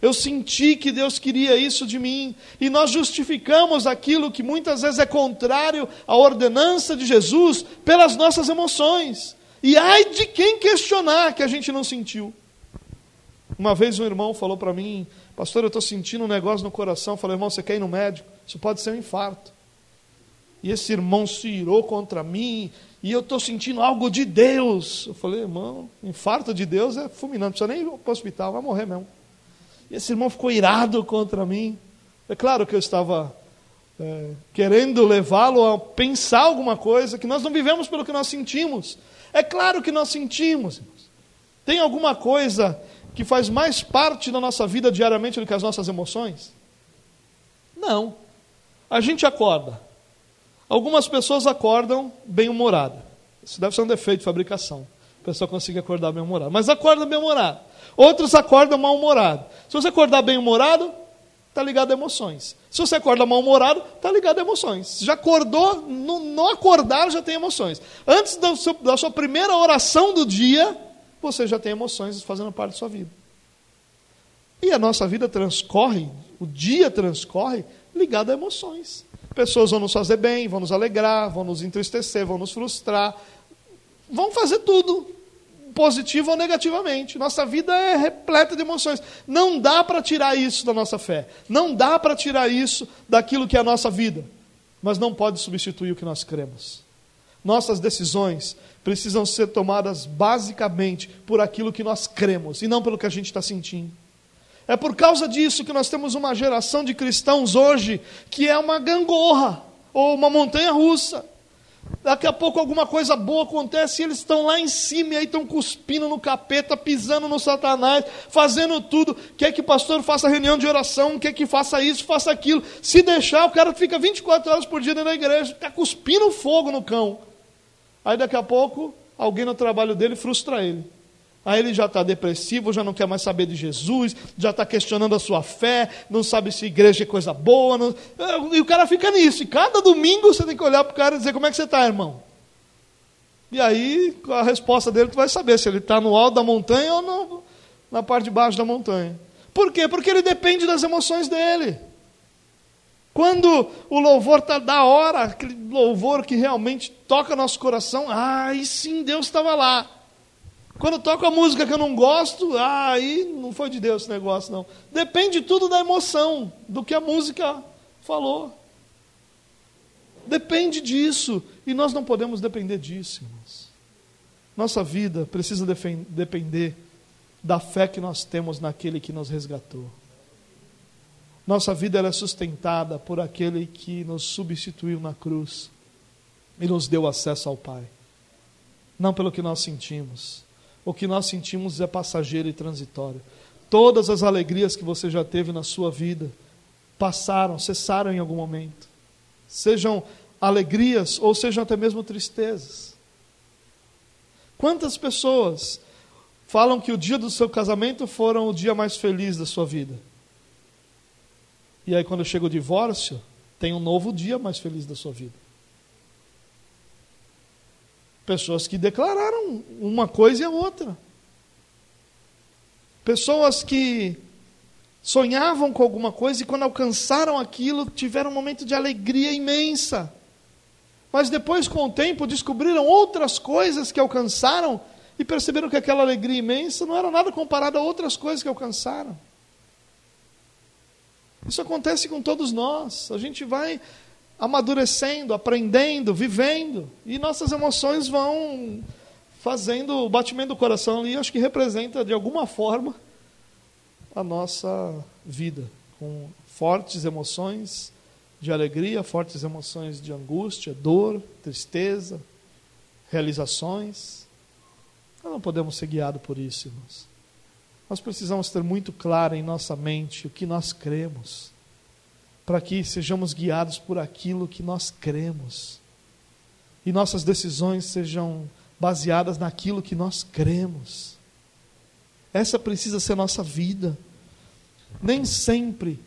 eu senti que Deus queria isso de mim, e nós justificamos aquilo que muitas vezes é contrário à ordenança de Jesus pelas nossas emoções. E ai de quem questionar que a gente não sentiu. Uma vez um irmão falou para mim, pastor, eu estou sentindo um negócio no coração. Falei, irmão, você quer ir no médico? Isso pode ser um infarto e esse irmão se irou contra mim, e eu estou sentindo algo de Deus. Eu falei, irmão, infarto de Deus é fulminante, não precisa nem ir para o hospital, vai morrer mesmo. E esse irmão ficou irado contra mim. É claro que eu estava é, querendo levá-lo a pensar alguma coisa, que nós não vivemos pelo que nós sentimos. É claro que nós sentimos. Tem alguma coisa que faz mais parte da nossa vida diariamente do que as nossas emoções? Não. A gente acorda. Algumas pessoas acordam bem-humorada. Isso deve ser um defeito de fabricação. A pessoa consegue acordar bem-humorado. Mas acorda bem-humorado. Outros acordam mal-humorado. Se você acordar bem-humorado, está ligado a emoções. Se você acorda mal-humorado, está ligado a emoções. Já acordou, no, acordar já tem emoções. Antes da sua primeira oração do dia, você já tem emoções fazendo parte da sua vida. E a nossa vida transcorre, o dia transcorre ligado a emoções. Pessoas vão nos fazer bem, vão nos alegrar, vão nos entristecer, vão nos frustrar, vão fazer tudo, positivo ou negativamente. Nossa vida é repleta de emoções. Não dá para tirar isso da nossa fé. Não dá para tirar isso daquilo que é a nossa vida. Mas não pode substituir o que nós cremos. Nossas decisões precisam ser tomadas basicamente por aquilo que nós cremos e não pelo que a gente está sentindo. É por causa disso que nós temos uma geração de cristãos hoje que é uma gangorra ou uma montanha russa. Daqui a pouco alguma coisa boa acontece e eles estão lá em cima e aí estão cuspindo no capeta, pisando no satanás, fazendo tudo. Quer que o pastor faça reunião de oração, quer que faça isso, faça aquilo. Se deixar, o cara fica 24 horas por dia dentro da igreja, está cuspindo fogo no cão. Aí daqui a pouco, alguém no trabalho dele frustra ele. Aí ele já está depressivo, já não quer mais saber de Jesus, já está questionando a sua fé, não sabe se igreja é coisa boa. Não... E o cara fica nisso. E cada domingo você tem que olhar para o cara e dizer: Como é que você está, irmão? E aí a resposta dele tu vai saber se ele está no alto da montanha ou no, na parte de baixo da montanha. Por quê? Porque ele depende das emoções dele. Quando o louvor está da hora, aquele louvor que realmente toca nosso coração, ah, sim, Deus estava lá. Quando toca a música que eu não gosto, ah, aí não foi de Deus esse negócio, não. Depende tudo da emoção, do que a música falou. Depende disso. E nós não podemos depender disso, irmãos. Nossa vida precisa depender da fé que nós temos naquele que nos resgatou. Nossa vida é sustentada por aquele que nos substituiu na cruz e nos deu acesso ao Pai. Não pelo que nós sentimos. O que nós sentimos é passageiro e transitório. Todas as alegrias que você já teve na sua vida passaram, cessaram em algum momento. Sejam alegrias ou sejam até mesmo tristezas. Quantas pessoas falam que o dia do seu casamento foram o dia mais feliz da sua vida. E aí, quando chega o divórcio, tem um novo dia mais feliz da sua vida. Pessoas que declararam uma coisa e a outra. Pessoas que sonhavam com alguma coisa e, quando alcançaram aquilo, tiveram um momento de alegria imensa. Mas depois, com o tempo, descobriram outras coisas que alcançaram e perceberam que aquela alegria imensa não era nada comparada a outras coisas que alcançaram. Isso acontece com todos nós. A gente vai amadurecendo, aprendendo, vivendo, e nossas emoções vão fazendo o batimento do coração ali, acho que representa de alguma forma a nossa vida, com fortes emoções de alegria, fortes emoções de angústia, dor, tristeza, realizações. Nós não podemos ser guiados por isso, irmãos. Nós precisamos ter muito claro em nossa mente o que nós cremos, para que sejamos guiados por aquilo que nós cremos. E nossas decisões sejam baseadas naquilo que nós cremos. Essa precisa ser nossa vida. Nem sempre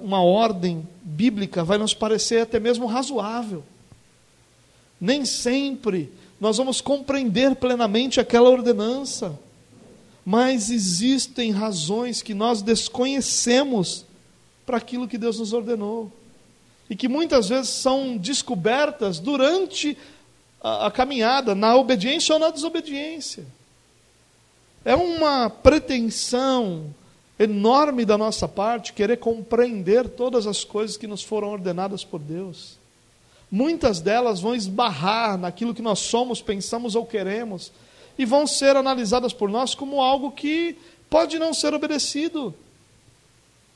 uma ordem bíblica vai nos parecer até mesmo razoável. Nem sempre nós vamos compreender plenamente aquela ordenança. Mas existem razões que nós desconhecemos para aquilo que Deus nos ordenou. E que muitas vezes são descobertas durante a, a caminhada, na obediência ou na desobediência. É uma pretensão enorme da nossa parte querer compreender todas as coisas que nos foram ordenadas por Deus. Muitas delas vão esbarrar naquilo que nós somos, pensamos ou queremos, e vão ser analisadas por nós como algo que pode não ser obedecido.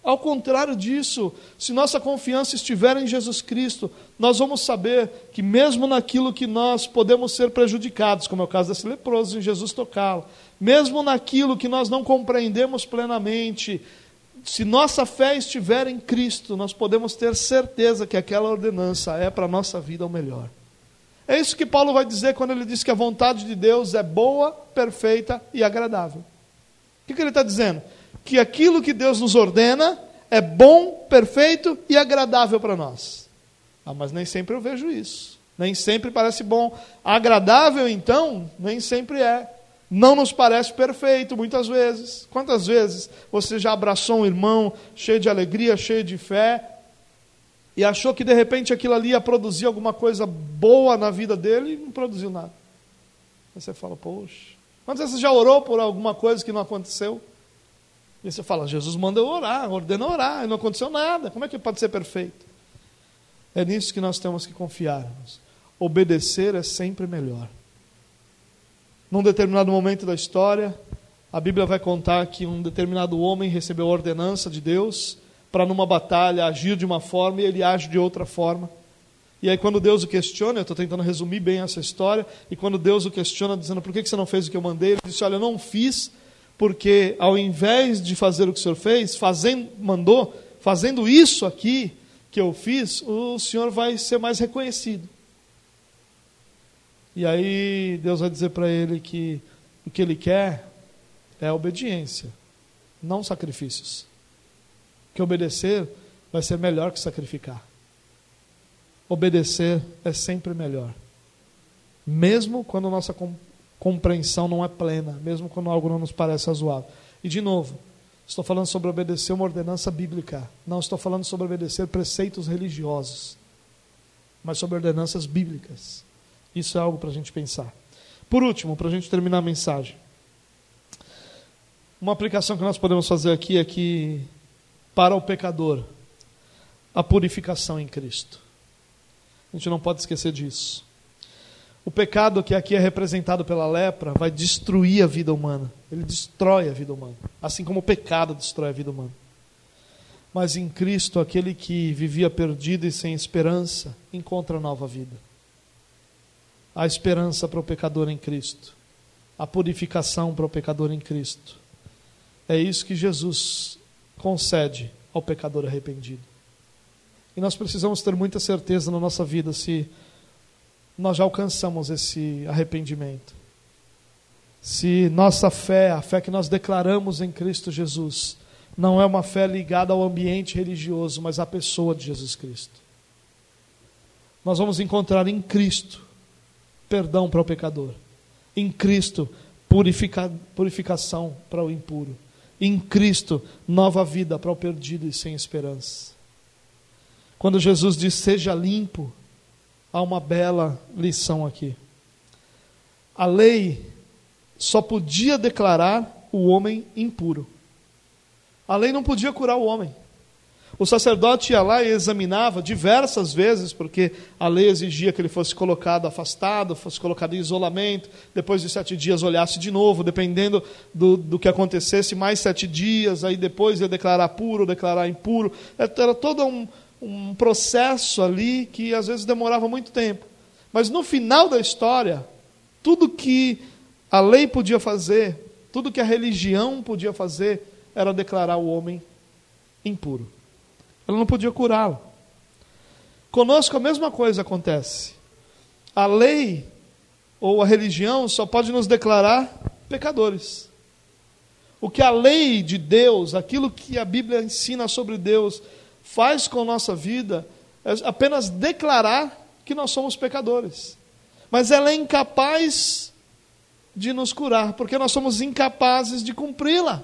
Ao contrário disso, se nossa confiança estiver em Jesus Cristo, nós vamos saber que, mesmo naquilo que nós podemos ser prejudicados, como é o caso desse leproso, em Jesus tocá-lo, mesmo naquilo que nós não compreendemos plenamente, se nossa fé estiver em Cristo, nós podemos ter certeza que aquela ordenança é para a nossa vida o melhor. É isso que Paulo vai dizer quando ele diz que a vontade de Deus é boa, perfeita e agradável. O que, que ele está dizendo? Que aquilo que Deus nos ordena é bom, perfeito e agradável para nós. Ah, mas nem sempre eu vejo isso. Nem sempre parece bom. Agradável, então, nem sempre é não nos parece perfeito muitas vezes. Quantas vezes você já abraçou um irmão cheio de alegria, cheio de fé, e achou que de repente aquilo ali ia produzir alguma coisa boa na vida dele e não produziu nada? Aí você fala, poxa. Quantas vezes você já orou por alguma coisa que não aconteceu? E você fala, Jesus mandou orar, ordena orar, e não aconteceu nada. Como é que pode ser perfeito? É nisso que nós temos que confiar. Obedecer é sempre melhor. Num determinado momento da história, a Bíblia vai contar que um determinado homem recebeu a ordenança de Deus para numa batalha agir de uma forma e ele age de outra forma. E aí, quando Deus o questiona, eu estou tentando resumir bem essa história, e quando Deus o questiona, dizendo por que você não fez o que eu mandei, ele disse: Olha, eu não fiz, porque ao invés de fazer o que o Senhor fez, fazendo, mandou, fazendo isso aqui que eu fiz, o Senhor vai ser mais reconhecido. E aí Deus vai dizer para ele que o que ele quer é obediência, não sacrifícios. Que obedecer vai ser melhor que sacrificar. Obedecer é sempre melhor. Mesmo quando nossa compreensão não é plena, mesmo quando algo não nos parece razoável. E de novo, Estou falando sobre obedecer uma ordenança bíblica. Não estou falando sobre obedecer preceitos religiosos, mas sobre ordenanças bíblicas. Isso é algo para a gente pensar. Por último, para a gente terminar a mensagem, uma aplicação que nós podemos fazer aqui é que, para o pecador, a purificação em Cristo. A gente não pode esquecer disso. O pecado que aqui é representado pela lepra vai destruir a vida humana. Ele destrói a vida humana. Assim como o pecado destrói a vida humana. Mas em Cristo, aquele que vivia perdido e sem esperança, encontra nova vida. Há esperança para o pecador em Cristo. A purificação para o pecador em Cristo. É isso que Jesus concede ao pecador arrependido. E nós precisamos ter muita certeza na nossa vida se nós já alcançamos esse arrependimento. Se nossa fé, a fé que nós declaramos em Cristo Jesus, não é uma fé ligada ao ambiente religioso, mas à pessoa de Jesus Cristo. Nós vamos encontrar em Cristo perdão para o pecador, em Cristo purifica, purificação para o impuro, em Cristo nova vida para o perdido e sem esperança. Quando Jesus diz: Seja limpo, há uma bela lição aqui. A lei só podia declarar o homem impuro. A lei não podia curar o homem. O sacerdote ia lá e examinava diversas vezes, porque a lei exigia que ele fosse colocado afastado, fosse colocado em isolamento, depois de sete dias olhasse de novo, dependendo do, do que acontecesse, mais sete dias, aí depois ia declarar puro, declarar impuro. Era todo um, um processo ali que às vezes demorava muito tempo. Mas no final da história, tudo que a lei podia fazer, tudo que a religião podia fazer, era declarar o homem impuro. Ela não podia curá-lo. Conosco a mesma coisa acontece. A lei ou a religião só pode nos declarar pecadores. O que a lei de Deus, aquilo que a Bíblia ensina sobre Deus, faz com a nossa vida é apenas declarar que nós somos pecadores. Mas ela é incapaz de nos curar, porque nós somos incapazes de cumpri-la.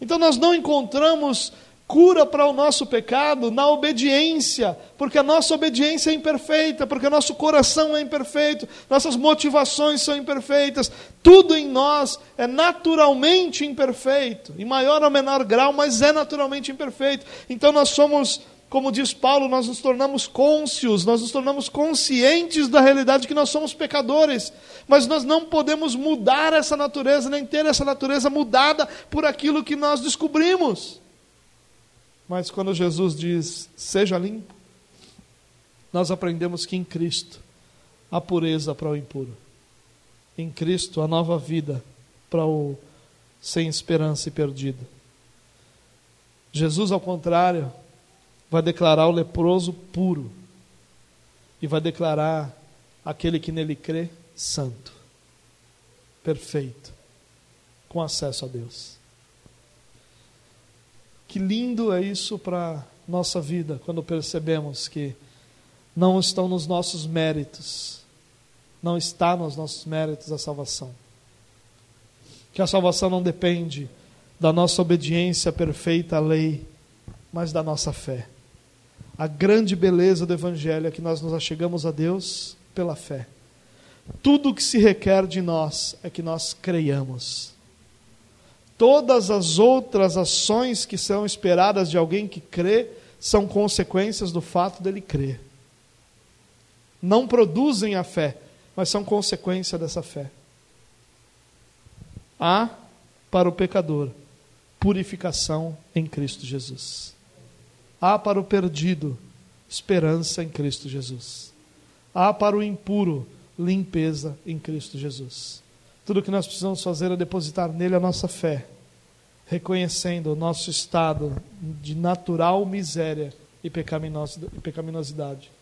Então nós não encontramos cura para o nosso pecado na obediência, porque a nossa obediência é imperfeita, porque o nosso coração é imperfeito, nossas motivações são imperfeitas, tudo em nós é naturalmente imperfeito, em maior ou menor grau, mas é naturalmente imperfeito. Então nós somos, como diz Paulo, nós nos tornamos cônscios, nós nos tornamos conscientes da realidade que nós somos pecadores, mas nós não podemos mudar essa natureza, nem ter essa natureza mudada por aquilo que nós descobrimos. Mas quando Jesus diz, seja limpo, nós aprendemos que em Cristo há pureza para o impuro. Em Cristo há nova vida para o sem esperança e perdido. Jesus, ao contrário, vai declarar o leproso puro e vai declarar aquele que nele crê santo, perfeito, com acesso a Deus. Que lindo é isso para nossa vida, quando percebemos que não estão nos nossos méritos, não está nos nossos méritos a salvação. Que a salvação não depende da nossa obediência perfeita à lei, mas da nossa fé. A grande beleza do Evangelho é que nós nos achegamos a Deus pela fé. Tudo o que se requer de nós é que nós creiamos. Todas as outras ações que são esperadas de alguém que crê são consequências do fato dele crer. Não produzem a fé, mas são consequência dessa fé. Há para o pecador purificação em Cristo Jesus. Há para o perdido esperança em Cristo Jesus. Há para o impuro limpeza em Cristo Jesus. Tudo o que nós precisamos fazer é depositar nele a nossa fé, reconhecendo o nosso estado de natural miséria e pecaminosidade.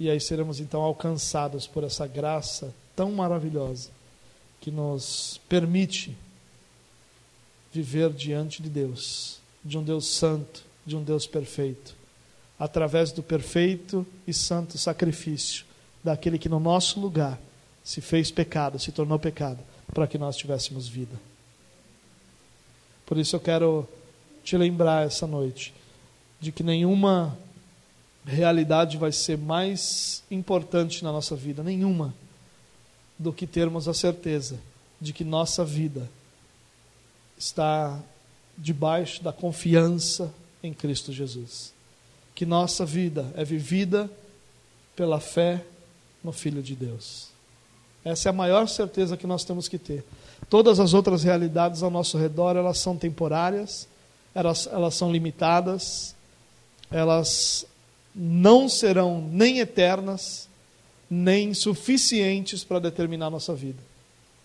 E aí seremos então alcançados por essa graça tão maravilhosa que nos permite viver diante de Deus, de um Deus santo, de um Deus perfeito, através do perfeito e santo sacrifício daquele que no nosso lugar se fez pecado, se tornou pecado, para que nós tivéssemos vida. Por isso eu quero te lembrar essa noite de que nenhuma realidade vai ser mais importante na nossa vida, nenhuma, do que termos a certeza de que nossa vida está debaixo da confiança em Cristo Jesus. Que nossa vida é vivida pela fé no Filho de Deus. Essa é a maior certeza que nós temos que ter. Todas as outras realidades ao nosso redor, elas são temporárias, elas, elas são limitadas, elas não serão nem eternas, nem suficientes para determinar nossa vida.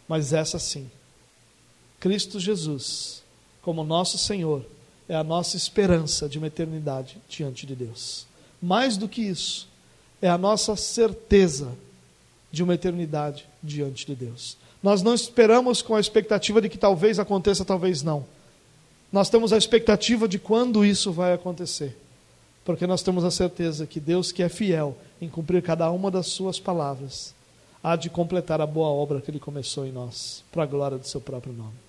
Mas essa sim. Cristo Jesus, como nosso Senhor, é a nossa esperança de uma eternidade diante de Deus. Mais do que isso, é a nossa certeza de uma eternidade diante de Deus. Nós não esperamos com a expectativa de que talvez aconteça, talvez não. Nós temos a expectativa de quando isso vai acontecer. Porque nós temos a certeza que Deus, que é fiel em cumprir cada uma das suas palavras, há de completar a boa obra que ele começou em nós, para a glória do seu próprio nome.